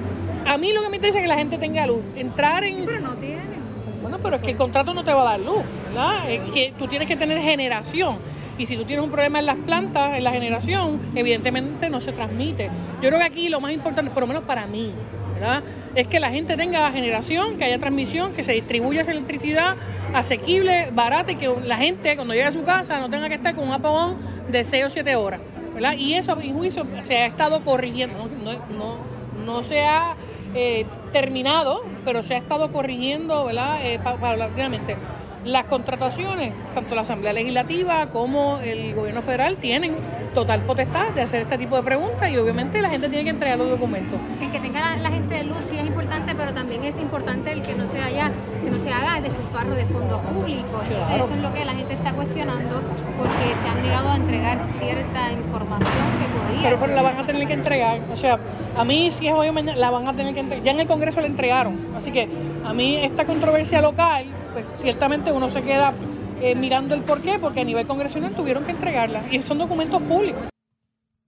a mí lo que me interesa es que la gente tenga luz. Entrar en. Pero no tiene. Bueno, pero es que el contrato no te va a dar luz, ¿verdad? Es que tú tienes que tener generación. Y si tú tienes un problema en las plantas, en la generación, evidentemente no se transmite. Yo creo que aquí lo más importante, por lo menos para mí, ¿verdad? Es que la gente tenga generación, que haya transmisión, que se distribuya esa electricidad asequible, barata y que la gente cuando llegue a su casa no tenga que estar con un apagón de 6 o 7 horas, ¿verdad? Y eso, a mi juicio, se ha estado corrigiendo, no, no, no, no se ha eh, terminado, pero se ha estado corrigiendo, ¿verdad? Eh, paulatinamente. Las contrataciones, tanto la Asamblea Legislativa como el gobierno federal, tienen total potestad de hacer este tipo de preguntas y obviamente la gente tiene que entregar los documentos. El que tenga la, gente de luz sí es importante, pero también es importante el que no se haya, que no se haga despilfarro de fondos públicos. Entonces eso es lo que la gente está cuestionando porque se han negado a entregar cierta información que podía. Pero, pero la van a tener que entregar. O sea, a mí si es hoy o mañana la van a tener que entregar. Ya en el Congreso la entregaron. Así que a mí esta controversia local pues ciertamente uno se queda eh, mirando el por qué, porque a nivel congresional tuvieron que entregarla y son documentos públicos.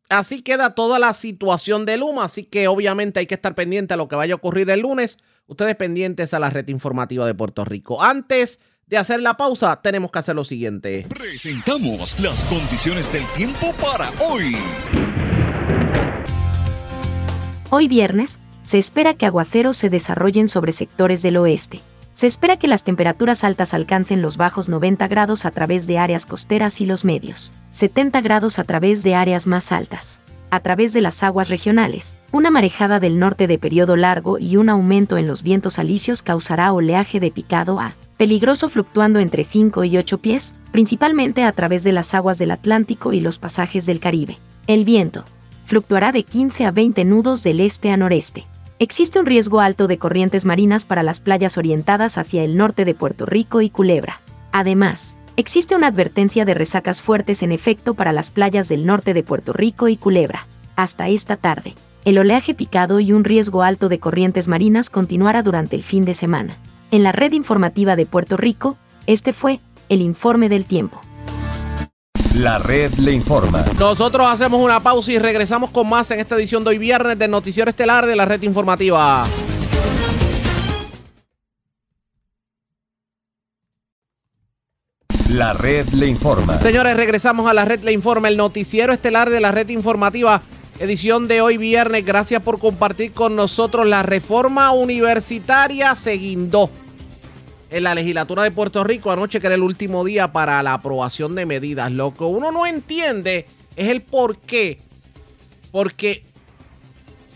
Así queda toda la situación de Luma, así que obviamente hay que estar pendiente a lo que vaya a ocurrir el lunes. Ustedes pendientes a la red informativa de Puerto Rico. Antes de hacer la pausa, tenemos que hacer lo siguiente. Presentamos las condiciones del tiempo para hoy. Hoy viernes, se espera que aguaceros se desarrollen sobre sectores del oeste. Se espera que las temperaturas altas alcancen los bajos 90 grados a través de áreas costeras y los medios, 70 grados a través de áreas más altas. A través de las aguas regionales, una marejada del norte de periodo largo y un aumento en los vientos alisios causará oleaje de picado a peligroso fluctuando entre 5 y 8 pies, principalmente a través de las aguas del Atlántico y los pasajes del Caribe. El viento fluctuará de 15 a 20 nudos del este a noreste. Existe un riesgo alto de corrientes marinas para las playas orientadas hacia el norte de Puerto Rico y Culebra. Además, existe una advertencia de resacas fuertes en efecto para las playas del norte de Puerto Rico y Culebra. Hasta esta tarde, el oleaje picado y un riesgo alto de corrientes marinas continuará durante el fin de semana. En la red informativa de Puerto Rico, este fue el informe del tiempo. La red le informa. Nosotros hacemos una pausa y regresamos con más en esta edición de hoy viernes del Noticiero Estelar de la red informativa. La red le informa. Señores, regresamos a la red le informa, el noticiero estelar de la red informativa, edición de hoy viernes. Gracias por compartir con nosotros la reforma universitaria se guindó en la legislatura de Puerto Rico anoche, que era el último día para la aprobación de medidas. Lo que uno no entiende es el por qué. Porque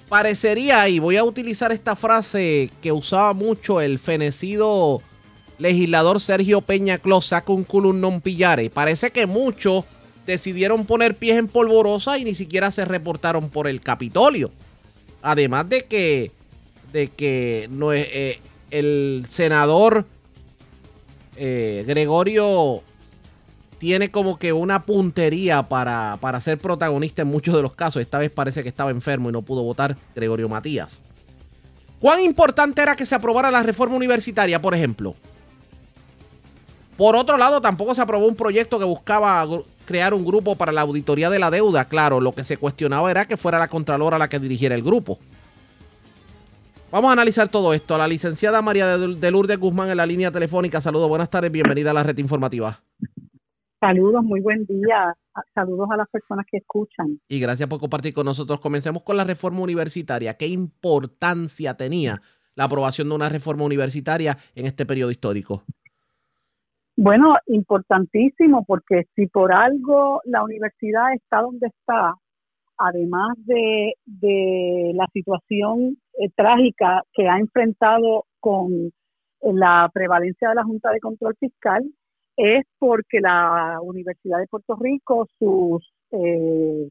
parecería, y voy a utilizar esta frase que usaba mucho el fenecido legislador Sergio Peña Clos, saca un culum non pillare. Parece que muchos decidieron poner pies en polvorosa y ni siquiera se reportaron por el Capitolio. Además de que, de que no eh, el senador eh, Gregorio tiene como que una puntería para, para ser protagonista en muchos de los casos. Esta vez parece que estaba enfermo y no pudo votar Gregorio Matías. ¿Cuán importante era que se aprobara la reforma universitaria, por ejemplo? Por otro lado, tampoco se aprobó un proyecto que buscaba crear un grupo para la auditoría de la deuda. Claro, lo que se cuestionaba era que fuera la Contralora la que dirigiera el grupo. Vamos a analizar todo esto. La licenciada María de Lourdes Guzmán en la línea telefónica. Saludos, buenas tardes, bienvenida a la red informativa. Saludos, muy buen día. Saludos a las personas que escuchan. Y gracias por compartir con nosotros. Comencemos con la reforma universitaria. ¿Qué importancia tenía la aprobación de una reforma universitaria en este periodo histórico? Bueno, importantísimo porque si por algo la universidad está donde está, además de, la situación eh, trágica que ha enfrentado con eh, la prevalencia de la Junta de Control Fiscal, es porque la Universidad de Puerto Rico, sus eh,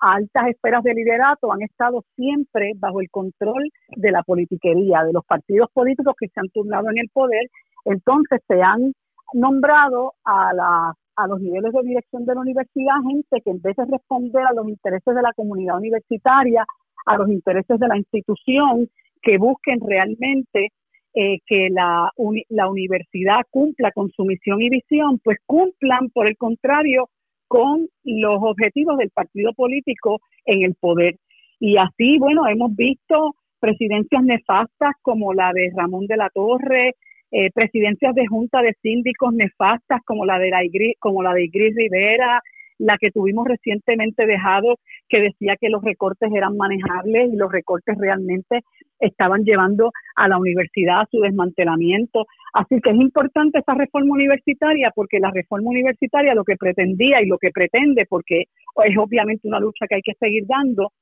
altas esperas de liderato han estado siempre bajo el control de la politiquería, de los partidos políticos que se han turnado en el poder, entonces se han nombrado a las a los niveles de dirección de la universidad gente que en vez de responder a los intereses de la comunidad universitaria, a los intereses de la institución, que busquen realmente eh, que la, la universidad cumpla con su misión y visión, pues cumplan, por el contrario, con los objetivos del partido político en el poder. Y así, bueno, hemos visto presidencias nefastas como la de Ramón de la Torre, eh, presidencias de junta de síndicos nefastas como la de la como la de Igris Rivera, la que tuvimos recientemente dejado que decía que los recortes eran manejables y los recortes realmente estaban llevando a la universidad a su desmantelamiento. Así que es importante esta reforma universitaria porque la reforma universitaria lo que pretendía y lo que pretende, porque es obviamente una lucha que hay que seguir dando,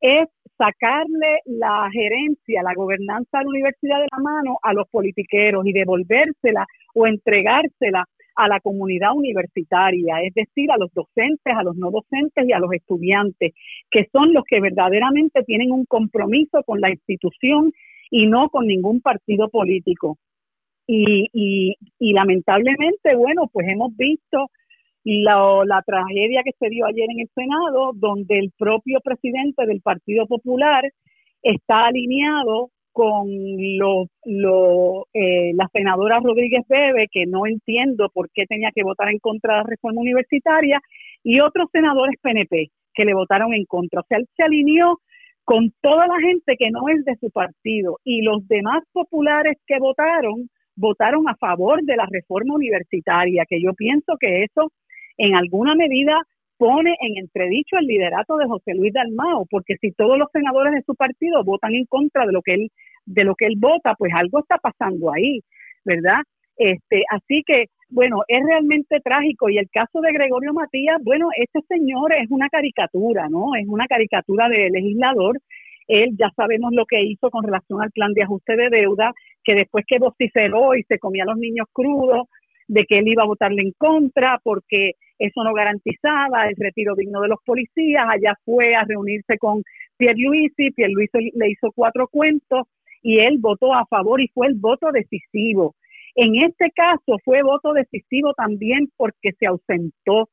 es sacarle la gerencia, la gobernanza de la universidad de la mano a los politiqueros y devolvérsela o entregársela a la comunidad universitaria, es decir, a los docentes, a los no docentes y a los estudiantes, que son los que verdaderamente tienen un compromiso con la institución y no con ningún partido político. Y, y, y lamentablemente, bueno, pues hemos visto la, la tragedia que se dio ayer en el Senado, donde el propio presidente del Partido Popular está alineado con lo, lo, eh, la senadora Rodríguez Bebe, que no entiendo por qué tenía que votar en contra de la reforma universitaria, y otros senadores PNP que le votaron en contra. O sea, él se alineó con toda la gente que no es de su partido y los demás populares que votaron, votaron a favor de la reforma universitaria, que yo pienso que eso en alguna medida pone en entredicho el liderato de José Luis Dalmao, porque si todos los senadores de su partido votan en contra de lo que él de lo que él vota, pues algo está pasando ahí, ¿verdad? Este, así que bueno, es realmente trágico y el caso de Gregorio Matías, bueno, este señor es una caricatura, ¿no? Es una caricatura de legislador. Él ya sabemos lo que hizo con relación al plan de ajuste de deuda, que después que vociferó y se comía a los niños crudos, de que él iba a votarle en contra porque eso no garantizaba el retiro digno de los policías, allá fue a reunirse con Pierluisi, Pierluisi le hizo cuatro cuentos y él votó a favor y fue el voto decisivo. En este caso fue voto decisivo también porque se ausentó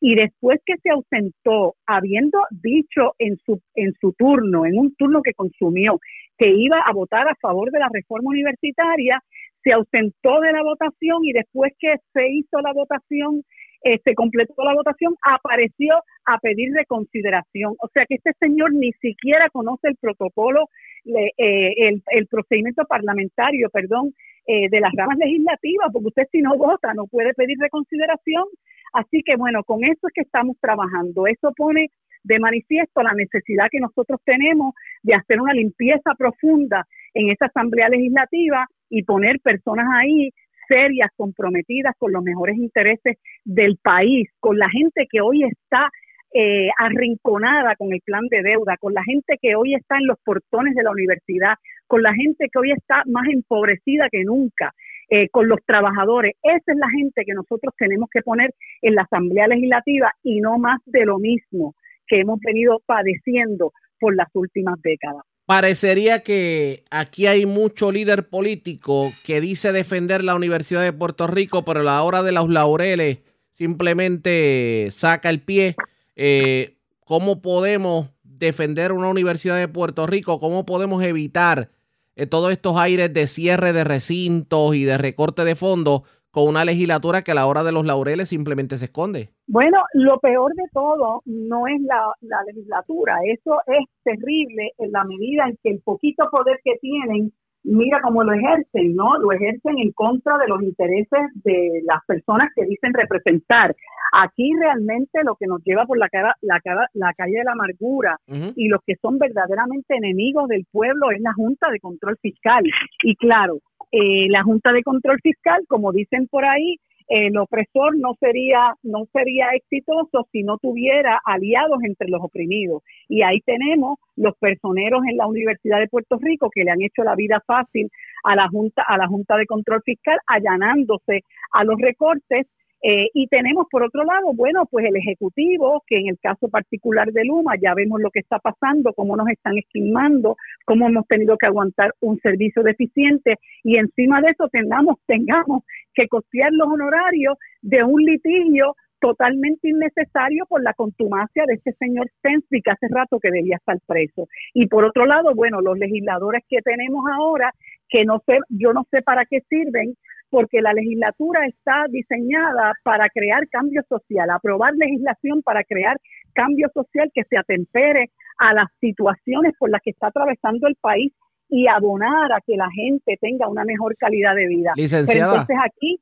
y después que se ausentó, habiendo dicho en su, en su turno, en un turno que consumió, que iba a votar a favor de la reforma universitaria, se ausentó de la votación y después que se hizo la votación, eh, se completó la votación, apareció a pedir reconsideración. O sea que este señor ni siquiera conoce el protocolo, eh, el, el, procedimiento parlamentario, perdón, eh, de las ramas legislativas, porque usted si no vota no puede pedir reconsideración. Así que bueno, con eso es que estamos trabajando. Eso pone de manifiesto la necesidad que nosotros tenemos de hacer una limpieza profunda en esa asamblea legislativa y poner personas ahí serias, comprometidas con los mejores intereses del país, con la gente que hoy está eh, arrinconada con el plan de deuda, con la gente que hoy está en los portones de la universidad, con la gente que hoy está más empobrecida que nunca, eh, con los trabajadores. Esa es la gente que nosotros tenemos que poner en la Asamblea Legislativa y no más de lo mismo que hemos venido padeciendo por las últimas décadas. Parecería que aquí hay mucho líder político que dice defender la Universidad de Puerto Rico, pero a la hora de los laureles simplemente saca el pie. Eh, ¿Cómo podemos defender una Universidad de Puerto Rico? ¿Cómo podemos evitar eh, todos estos aires de cierre de recintos y de recorte de fondos con una legislatura que a la hora de los laureles simplemente se esconde? Bueno, lo peor de todo no es la, la legislatura, eso es terrible en la medida en que el poquito poder que tienen mira cómo lo ejercen, ¿no? Lo ejercen en contra de los intereses de las personas que dicen representar. Aquí realmente lo que nos lleva por la, cara, la, cara, la calle de la amargura y los que son verdaderamente enemigos del pueblo es la Junta de Control Fiscal. Y claro, eh, la Junta de Control Fiscal, como dicen por ahí, el opresor no sería no sería exitoso si no tuviera aliados entre los oprimidos. Y ahí tenemos los personeros en la Universidad de Puerto Rico que le han hecho la vida fácil a la junta a la junta de control fiscal allanándose a los recortes eh, y tenemos por otro lado, bueno, pues el Ejecutivo, que en el caso particular de Luma ya vemos lo que está pasando, cómo nos están esquimando, cómo hemos tenido que aguantar un servicio deficiente y encima de eso tengamos, tengamos que costear los honorarios de un litigio totalmente innecesario por la contumacia de este señor Stensby que hace rato que debía estar preso. Y por otro lado, bueno, los legisladores que tenemos ahora, que no sé, yo no sé para qué sirven, porque la legislatura está diseñada para crear cambio social, aprobar legislación para crear cambio social que se atempere a las situaciones por las que está atravesando el país y abonar a que la gente tenga una mejor calidad de vida. Licenciada. entonces aquí,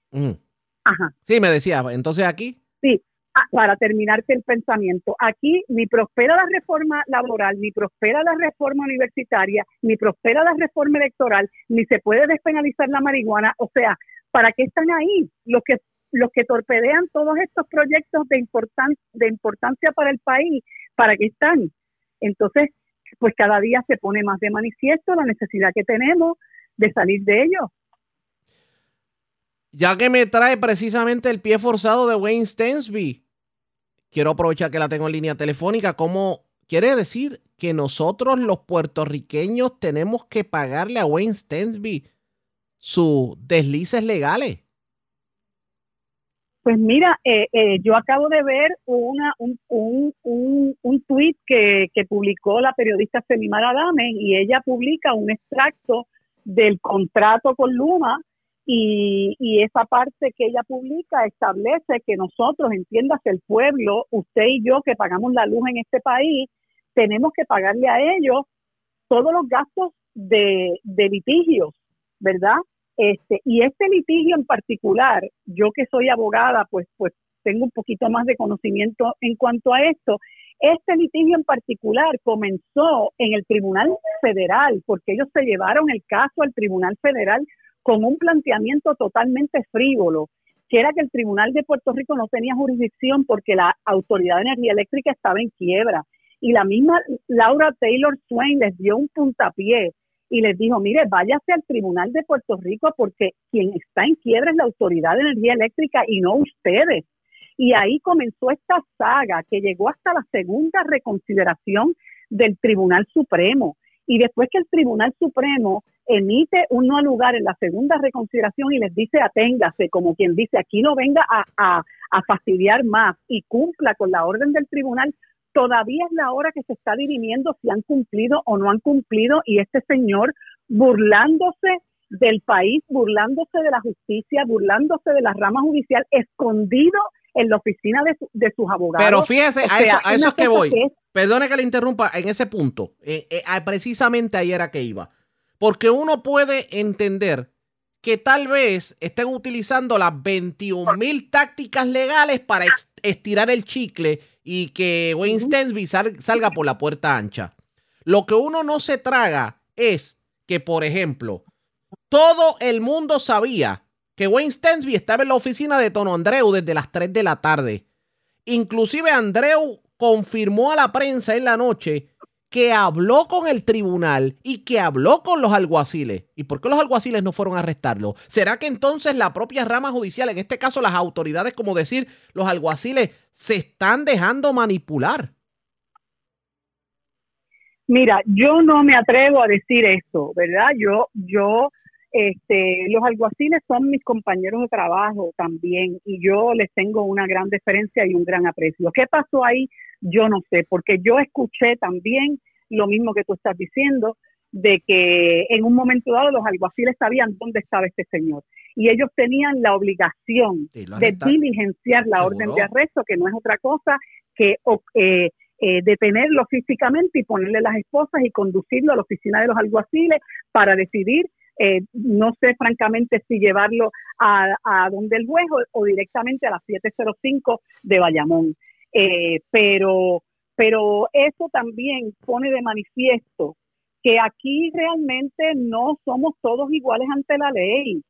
ajá. Sí, me decía, entonces aquí. Sí, ah, para terminarte el pensamiento, aquí ni prospera la reforma laboral, ni prospera la reforma universitaria, ni prospera la reforma electoral, ni se puede despenalizar la marihuana, o sea, ¿para qué están ahí? Los que los que torpedean todos estos proyectos de, importan de importancia para el país, ¿para qué están? Entonces, pues cada día se pone más de manifiesto la necesidad que tenemos de salir de ello. Ya que me trae precisamente el pie forzado de Wayne Stensby, quiero aprovechar que la tengo en línea telefónica. ¿Cómo quiere decir que nosotros los puertorriqueños tenemos que pagarle a Wayne Stensby sus deslices legales? Pues mira, eh, eh, yo acabo de ver una, un, un, un, un tuit que, que, publicó la periodista Femimar Adame y ella publica un extracto del contrato con Luma y, y, esa parte que ella publica establece que nosotros, entiéndase el pueblo, usted y yo que pagamos la luz en este país, tenemos que pagarle a ellos todos los gastos de litigios ¿verdad? Este, y este litigio en particular, yo que soy abogada, pues, pues tengo un poquito más de conocimiento en cuanto a esto. Este litigio en particular comenzó en el Tribunal Federal, porque ellos se llevaron el caso al Tribunal Federal con un planteamiento totalmente frívolo, que era que el Tribunal de Puerto Rico no tenía jurisdicción porque la Autoridad de Energía Eléctrica estaba en quiebra. Y la misma Laura Taylor Swain les dio un puntapié y les dijo, mire, váyase al Tribunal de Puerto Rico porque quien está en quiebra es la Autoridad de Energía Eléctrica y no ustedes. Y ahí comenzó esta saga que llegó hasta la segunda reconsideración del Tribunal Supremo. Y después que el Tribunal Supremo emite un no lugar en la segunda reconsideración y les dice aténgase, como quien dice, aquí no venga a, a, a fastidiar más y cumpla con la orden del tribunal, todavía es la hora que se está dirimiendo si han cumplido o no han cumplido y este señor burlándose del país, burlándose de la justicia, burlándose de la rama judicial, escondido en la oficina de, sus abogados. Pero fíjese, a, eso, a eso es que voy. Perdone que le interrumpa en ese punto. Eh, eh, precisamente ahí era que iba. Porque uno puede entender que tal vez estén utilizando las 21 mil tácticas legales para estirar el chicle y que Wayne Stensby salga por la puerta ancha. Lo que uno no se traga es que, por ejemplo, todo el mundo sabía que Wayne Stensby estaba en la oficina de Tono Andreu desde las 3 de la tarde. Inclusive Andreu confirmó a la prensa en la noche que habló con el tribunal y que habló con los alguaciles. ¿Y por qué los alguaciles no fueron a arrestarlo? ¿Será que entonces la propia rama judicial, en este caso las autoridades, como decir, los alguaciles, se están dejando manipular? Mira, yo no me atrevo a decir eso, ¿verdad? Yo, yo, este, los alguaciles son mis compañeros de trabajo también y yo les tengo una gran deferencia y un gran aprecio. ¿Qué pasó ahí? Yo no sé, porque yo escuché también lo mismo que tú estás diciendo, de que en un momento dado los alguaciles sabían dónde estaba este señor y ellos tenían la obligación de diligenciar la orden de arresto, que no es otra cosa que eh, eh, detenerlo físicamente y ponerle las esposas y conducirlo a la oficina de los alguaciles para decidir, eh, no sé francamente si llevarlo a, a donde el juez o, directamente a las 705 de Bayamón. Eh, pero, pero eso también pone de manifiesto que aquí realmente no somos todos iguales ante la ley,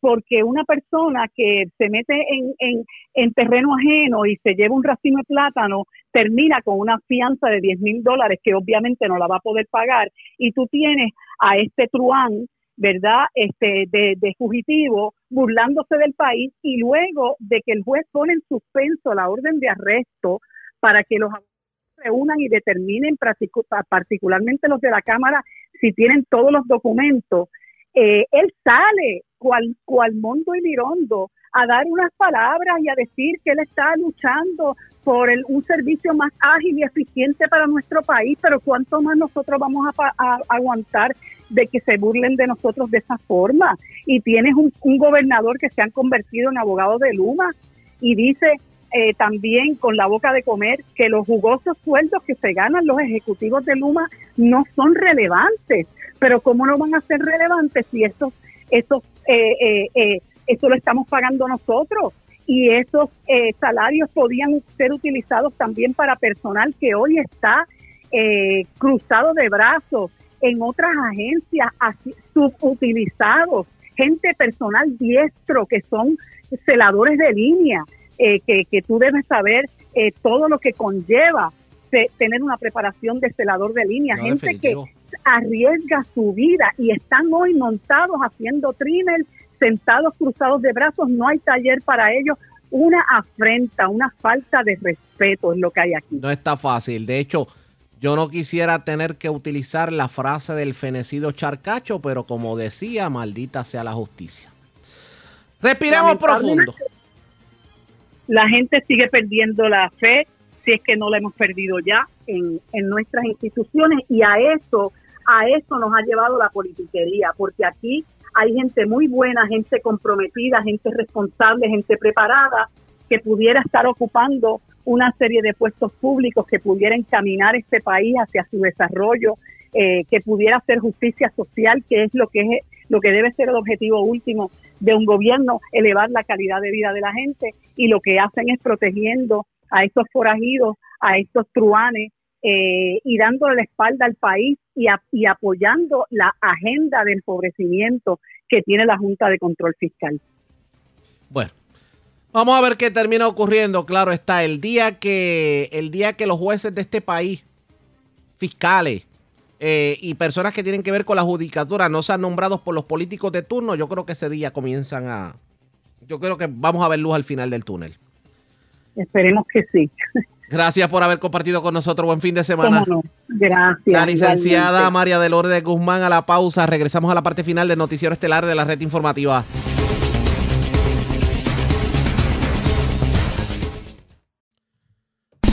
porque una persona que se mete en, en, en terreno ajeno y se lleva un racimo de plátano, termina con una fianza de 10 mil dólares que obviamente no la va a poder pagar, y tú tienes a este truán ¿verdad? Este, de, de, fugitivo, burlándose del país y luego de que el juez pone en suspenso la orden de arresto para que los se reúnan y determinen particularmente los de la Cámara si tienen todos los documentos, eh, él sale cual, cual Mondo y Lirondo a dar unas palabras y a decir que él está luchando por el, un servicio más ágil y eficiente para nuestro país, pero ¿cuánto más nosotros vamos a aguantar de que se burlen de nosotros de esa forma. Y tienes un, gobernador que se han convertido en abogado de Luma y dice eh, también con la boca de comer que los jugosos sueldos que se ganan los ejecutivos de Luma no son relevantes. Pero ¿cómo no van a ser relevantes si estos, estos, eh, eh, eso lo estamos pagando nosotros? Y esos salarios podían ser utilizados también para personal que hoy está cruzado de brazos en otras agencias subutilizados, gente personal diestro que son celadores de línea, eh, que, que, tú debes saber eh, todo lo que conlleva tener una preparación de celador de línea, gente que arriesga su vida y están hoy montados haciendo trimmer, sentados cruzados de brazos, no hay taller para ellos, una afrenta, una falta de respeto es lo que hay aquí. No está fácil, de hecho, yo no quisiera tener que utilizar la frase del fenecido charcacho, pero como decía, maldita sea la justicia. Respiremos profundo. La gente sigue perdiendo la fe, si es que no la hemos perdido ya en, en nuestras instituciones, y a eso, a eso nos ha llevado la politiquería, porque aquí hay gente muy buena, gente comprometida, gente responsable, gente preparada, que pudiera estar ocupando una serie de puestos públicos que pudieran encaminar este país hacia su desarrollo, eh, que pudiera hacer justicia social, que es lo que es lo que debe ser el objetivo último de un gobierno elevar la calidad de vida de la gente y lo que hacen es protegiendo a estos forajidos, a estos truanes eh, y dándole la espalda al país y, y apoyando la agenda de empobrecimiento que tiene la Junta de Control Fiscal. Bueno, vamos a ver qué termina ocurriendo. Claro está, el día que, el día que los jueces de este país, fiscales eh, y personas que tienen que ver con la judicatura no sean nombrados por los políticos de turno, yo creo que ese día comienzan a... Yo creo que vamos a ver luz al final del túnel. Esperemos que sí. Gracias por haber compartido con nosotros. Buen fin de semana. Gracias. La licenciada María de Lourdes Guzmán a la pausa. Regresamos a la parte final del noticiero estelar de la red informativa.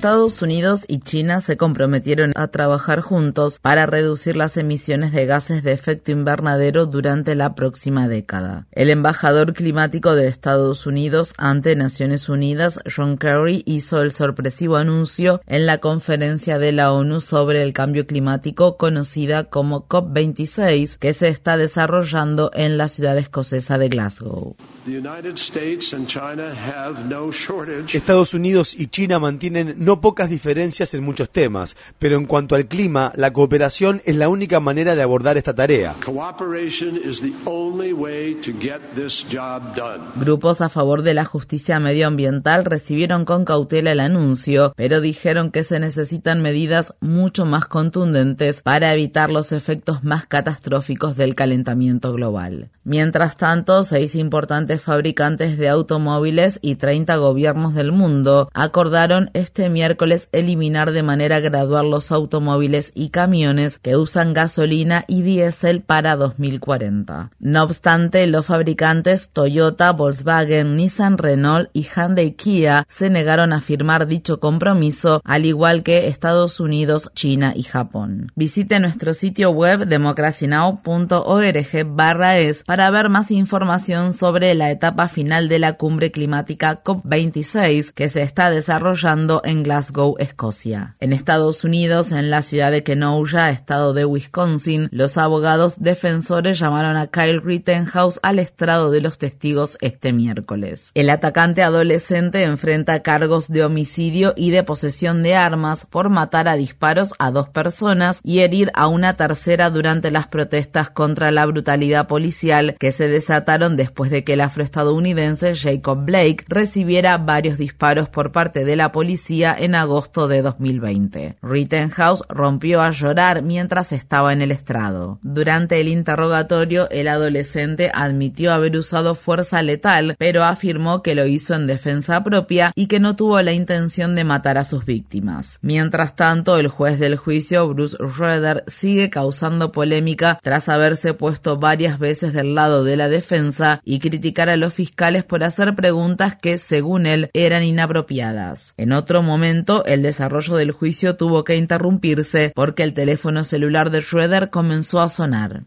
Estados Unidos y China se comprometieron a trabajar juntos para reducir las emisiones de gases de efecto invernadero durante la próxima década. El embajador climático de Estados Unidos ante Naciones Unidas, John Kerry, hizo el sorpresivo anuncio en la conferencia de la ONU sobre el cambio climático conocida como COP26 que se está desarrollando en la ciudad escocesa de Glasgow. Estados Unidos y China mantienen no pocas diferencias en muchos temas, pero en cuanto al clima, la cooperación es la única manera de abordar esta tarea. Grupos a favor de la justicia medioambiental recibieron con cautela el anuncio, pero dijeron que se necesitan medidas mucho más contundentes para evitar los efectos más catastróficos del calentamiento global. Mientras tanto, seis importantes fabricantes de automóviles y 30 gobiernos del mundo acordaron este miércoles eliminar de manera gradual los automóviles y camiones que usan gasolina y diésel para 2040. No obstante, los fabricantes Toyota, Volkswagen, Nissan, Renault y Hyundai Kia se negaron a firmar dicho compromiso, al igual que Estados Unidos, China y Japón. Visite nuestro sitio web democracynow.org/es para ver más información sobre la etapa final de la cumbre climática COP26 que se está desarrollando en Glasgow, Escocia. En Estados Unidos, en la ciudad de Kenosha, estado de Wisconsin, los abogados defensores llamaron a Kyle Rittenhouse al estrado de los testigos este miércoles. El atacante adolescente enfrenta cargos de homicidio y de posesión de armas por matar a disparos a dos personas y herir a una tercera durante las protestas contra la brutalidad policial que se desataron después de que el afroestadounidense Jacob Blake recibiera varios disparos por parte de la policía en agosto de 2020. Rittenhouse rompió a llorar mientras estaba en el estrado. Durante el interrogatorio, el adolescente admitió haber usado fuerza letal, pero afirmó que lo hizo en defensa propia y que no tuvo la intención de matar a sus víctimas. Mientras tanto, el juez del juicio, Bruce Schroeder, sigue causando polémica tras haberse puesto varias veces del lado de la defensa y criticar a los fiscales por hacer preguntas que, según él, eran inapropiadas. En otro momento, el desarrollo del juicio tuvo que interrumpirse porque el teléfono celular de Schroeder comenzó a sonar.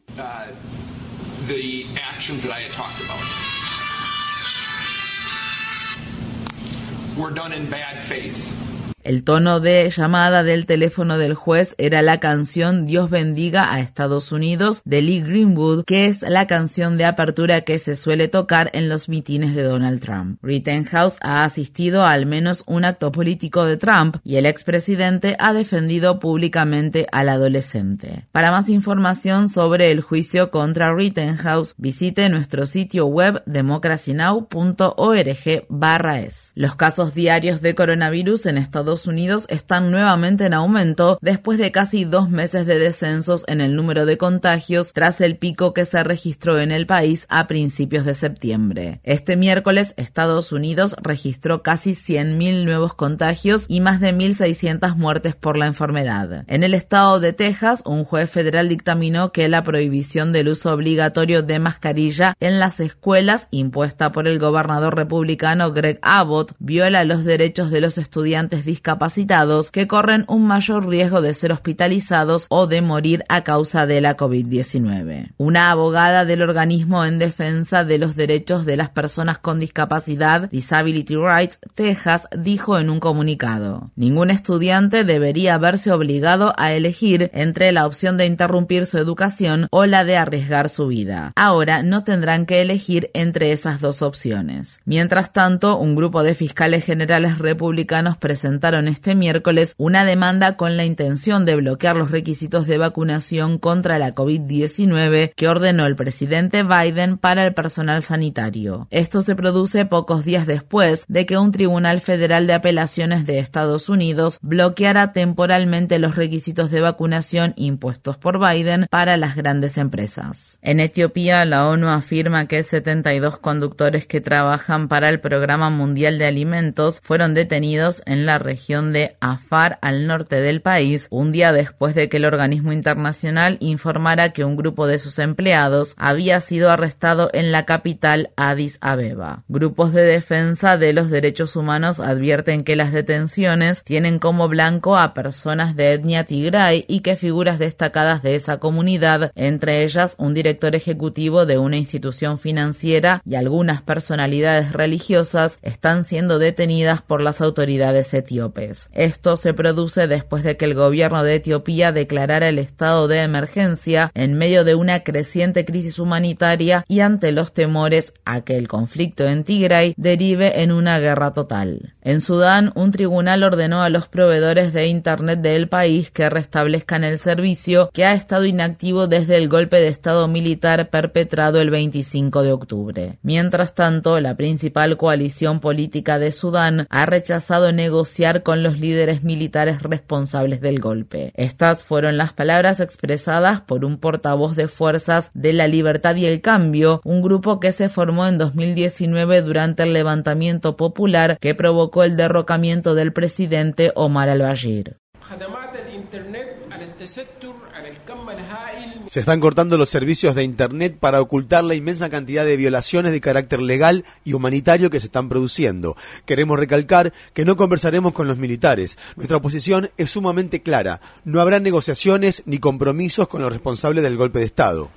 El tono de llamada del teléfono del juez era la canción Dios bendiga a Estados Unidos de Lee Greenwood, que es la canción de apertura que se suele tocar en los mitines de Donald Trump. Rittenhouse ha asistido a al menos un acto político de Trump y el expresidente ha defendido públicamente al adolescente. Para más información sobre el juicio contra Rittenhouse, visite nuestro sitio web democracynow.org/es. Los casos diarios de coronavirus en Estados Unidos están nuevamente en aumento después de casi dos meses de descensos en el número de contagios tras el pico que se registró en el país a principios de septiembre. Este miércoles, Estados Unidos registró casi 100.000 nuevos contagios y más de 1.600 muertes por la enfermedad. En el estado de Texas, un juez federal dictaminó que la prohibición del uso obligatorio de mascarilla en las escuelas impuesta por el gobernador republicano Greg Abbott viola los derechos de los estudiantes discapacitados que corren un mayor riesgo de ser hospitalizados o de morir a causa de la COVID-19. Una abogada del organismo en defensa de los derechos de las personas con discapacidad, Disability Rights Texas, dijo en un comunicado, ningún estudiante debería verse obligado a elegir entre la opción de interrumpir su educación o la de arriesgar su vida. Ahora no tendrán que elegir entre esas dos opciones. Mientras tanto, un grupo de fiscales generales republicanos presentaron este miércoles una demanda con la intención de bloquear los requisitos de vacunación contra la COVID-19 que ordenó el presidente Biden para el personal sanitario. Esto se produce pocos días después de que un tribunal federal de apelaciones de Estados Unidos bloqueara temporalmente los requisitos de vacunación impuestos por Biden para las grandes empresas. En Etiopía, la ONU afirma que 72 conductores que trabajan para el Programa Mundial de Alimentos fueron detenidos en la región de Afar al norte del país, un día después de que el organismo internacional informara que un grupo de sus empleados había sido arrestado en la capital Addis Abeba. Grupos de defensa de los derechos humanos advierten que las detenciones tienen como blanco a personas de etnia tigray y que figuras destacadas de esa comunidad, entre ellas un director ejecutivo de una institución financiera y algunas personalidades religiosas, están siendo detenidas por las autoridades etíopes. Esto se produce después de que el gobierno de Etiopía declarara el estado de emergencia en medio de una creciente crisis humanitaria y ante los temores a que el conflicto en Tigray derive en una guerra total. En Sudán, un tribunal ordenó a los proveedores de Internet del país que restablezcan el servicio que ha estado inactivo desde el golpe de Estado militar perpetrado el 25 de octubre. Mientras tanto, la principal coalición política de Sudán ha rechazado negociar con los líderes militares responsables del golpe. Estas fueron las palabras expresadas por un portavoz de Fuerzas de la Libertad y el Cambio, un grupo que se formó en 2019 durante el levantamiento popular que provocó el derrocamiento del presidente Omar al-Bashir. Se están cortando los servicios de Internet para ocultar la inmensa cantidad de violaciones de carácter legal y humanitario que se están produciendo. Queremos recalcar que no conversaremos con los militares. Nuestra posición es sumamente clara. No habrá negociaciones ni compromisos con los responsables del golpe de Estado.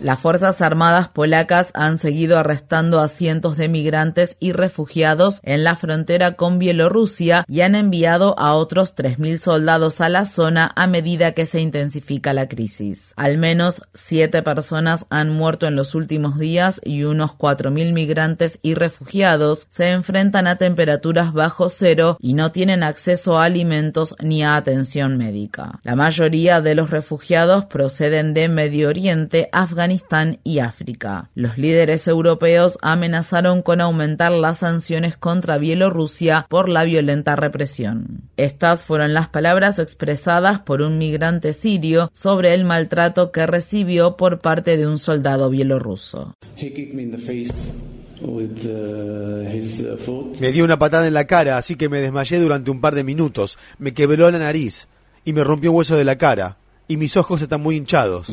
Las Fuerzas Armadas polacas han seguido arrestando a cientos de migrantes y refugiados en la frontera con Bielorrusia y han enviado a otros 3.000 soldados a la zona a medida que se intensifica la crisis. Al menos siete personas han muerto en los últimos días y unos 4.000 migrantes y refugiados se enfrentan a temperaturas bajo cero y no tienen acceso a alimentos ni a atención médica. La mayoría de los refugiados proceden de Medio Oriente, Afganistán y África. Los líderes europeos amenazaron con aumentar las sanciones contra Bielorrusia por la violenta represión. Estas fueron las palabras expresadas por un migrante sirio sobre el maltrato que recibió por parte de un soldado bielorruso. Me dio una patada en la cara, así que me desmayé durante un par de minutos. Me quebró la nariz y me rompió un hueso de la cara y mis ojos están muy hinchados.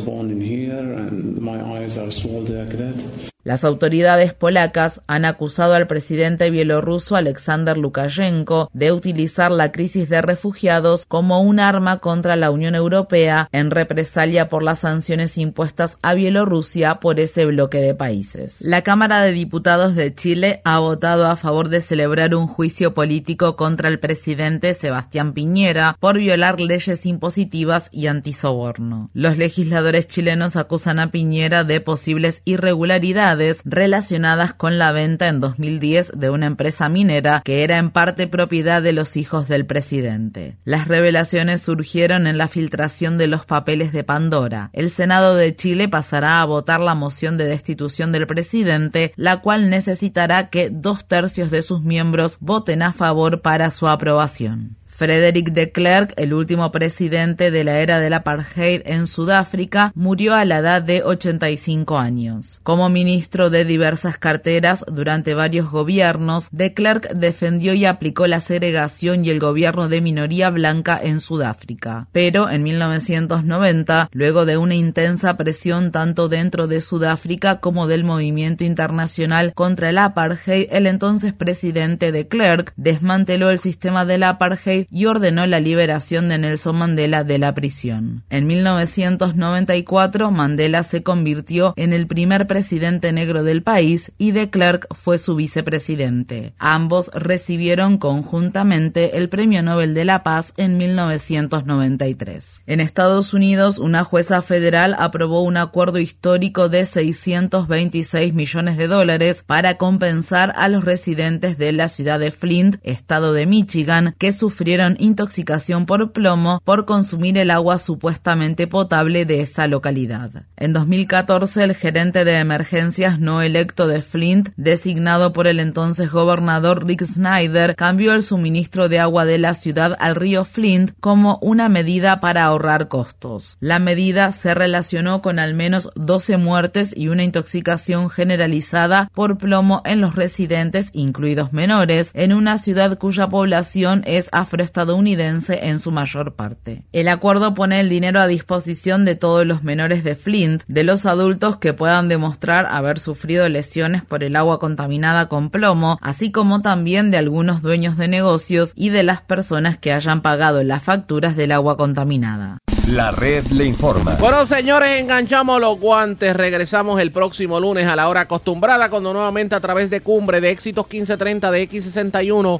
Las autoridades polacas han acusado al presidente bielorruso Alexander Lukashenko de utilizar la crisis de refugiados como un arma contra la Unión Europea en represalia por las sanciones impuestas a Bielorrusia por ese bloque de países. La Cámara de Diputados de Chile ha votado a favor de celebrar un juicio político contra el presidente Sebastián Piñera por violar leyes impositivas y antisoborno. Los legisladores chilenos acusan a Piñera de posibles irregularidades relacionadas con la venta en 2010 de una empresa minera que era en parte propiedad de los hijos del presidente. Las revelaciones surgieron en la filtración de los papeles de Pandora. El Senado de Chile pasará a votar la moción de destitución del presidente, la cual necesitará que dos tercios de sus miembros voten a favor para su aprobación. Frederick de Klerk, el último presidente de la era del apartheid en Sudáfrica, murió a la edad de 85 años. Como ministro de diversas carteras durante varios gobiernos, de Klerk defendió y aplicó la segregación y el gobierno de minoría blanca en Sudáfrica. Pero en 1990, luego de una intensa presión tanto dentro de Sudáfrica como del movimiento internacional contra el apartheid, el entonces presidente de Klerk desmanteló el sistema del apartheid y ordenó la liberación de Nelson Mandela de la prisión. En 1994, Mandela se convirtió en el primer presidente negro del país y de Klerk fue su vicepresidente. Ambos recibieron conjuntamente el Premio Nobel de la Paz en 1993. En Estados Unidos, una jueza federal aprobó un acuerdo histórico de 626 millones de dólares para compensar a los residentes de la ciudad de Flint, estado de Michigan, que sufrieron intoxicación por plomo por consumir el agua supuestamente potable de esa localidad. En 2014, el gerente de emergencias no electo de Flint, designado por el entonces gobernador Rick Snyder, cambió el suministro de agua de la ciudad al río Flint como una medida para ahorrar costos. La medida se relacionó con al menos 12 muertes y una intoxicación generalizada por plomo en los residentes, incluidos menores, en una ciudad cuya población es afroestadounidense en su mayor parte. El acuerdo pone el dinero a disposición de todos los menores de Flint, de los adultos que puedan demostrar haber sufrido lesiones por el agua contaminada con plomo, así como también de algunos dueños de negocios y de las personas que hayan pagado las facturas del agua contaminada. La red le informa. Bueno, señores, enganchamos los guantes. Regresamos el próximo lunes a la hora acostumbrada, cuando nuevamente a través de Cumbre, de Éxitos 1530, de X61,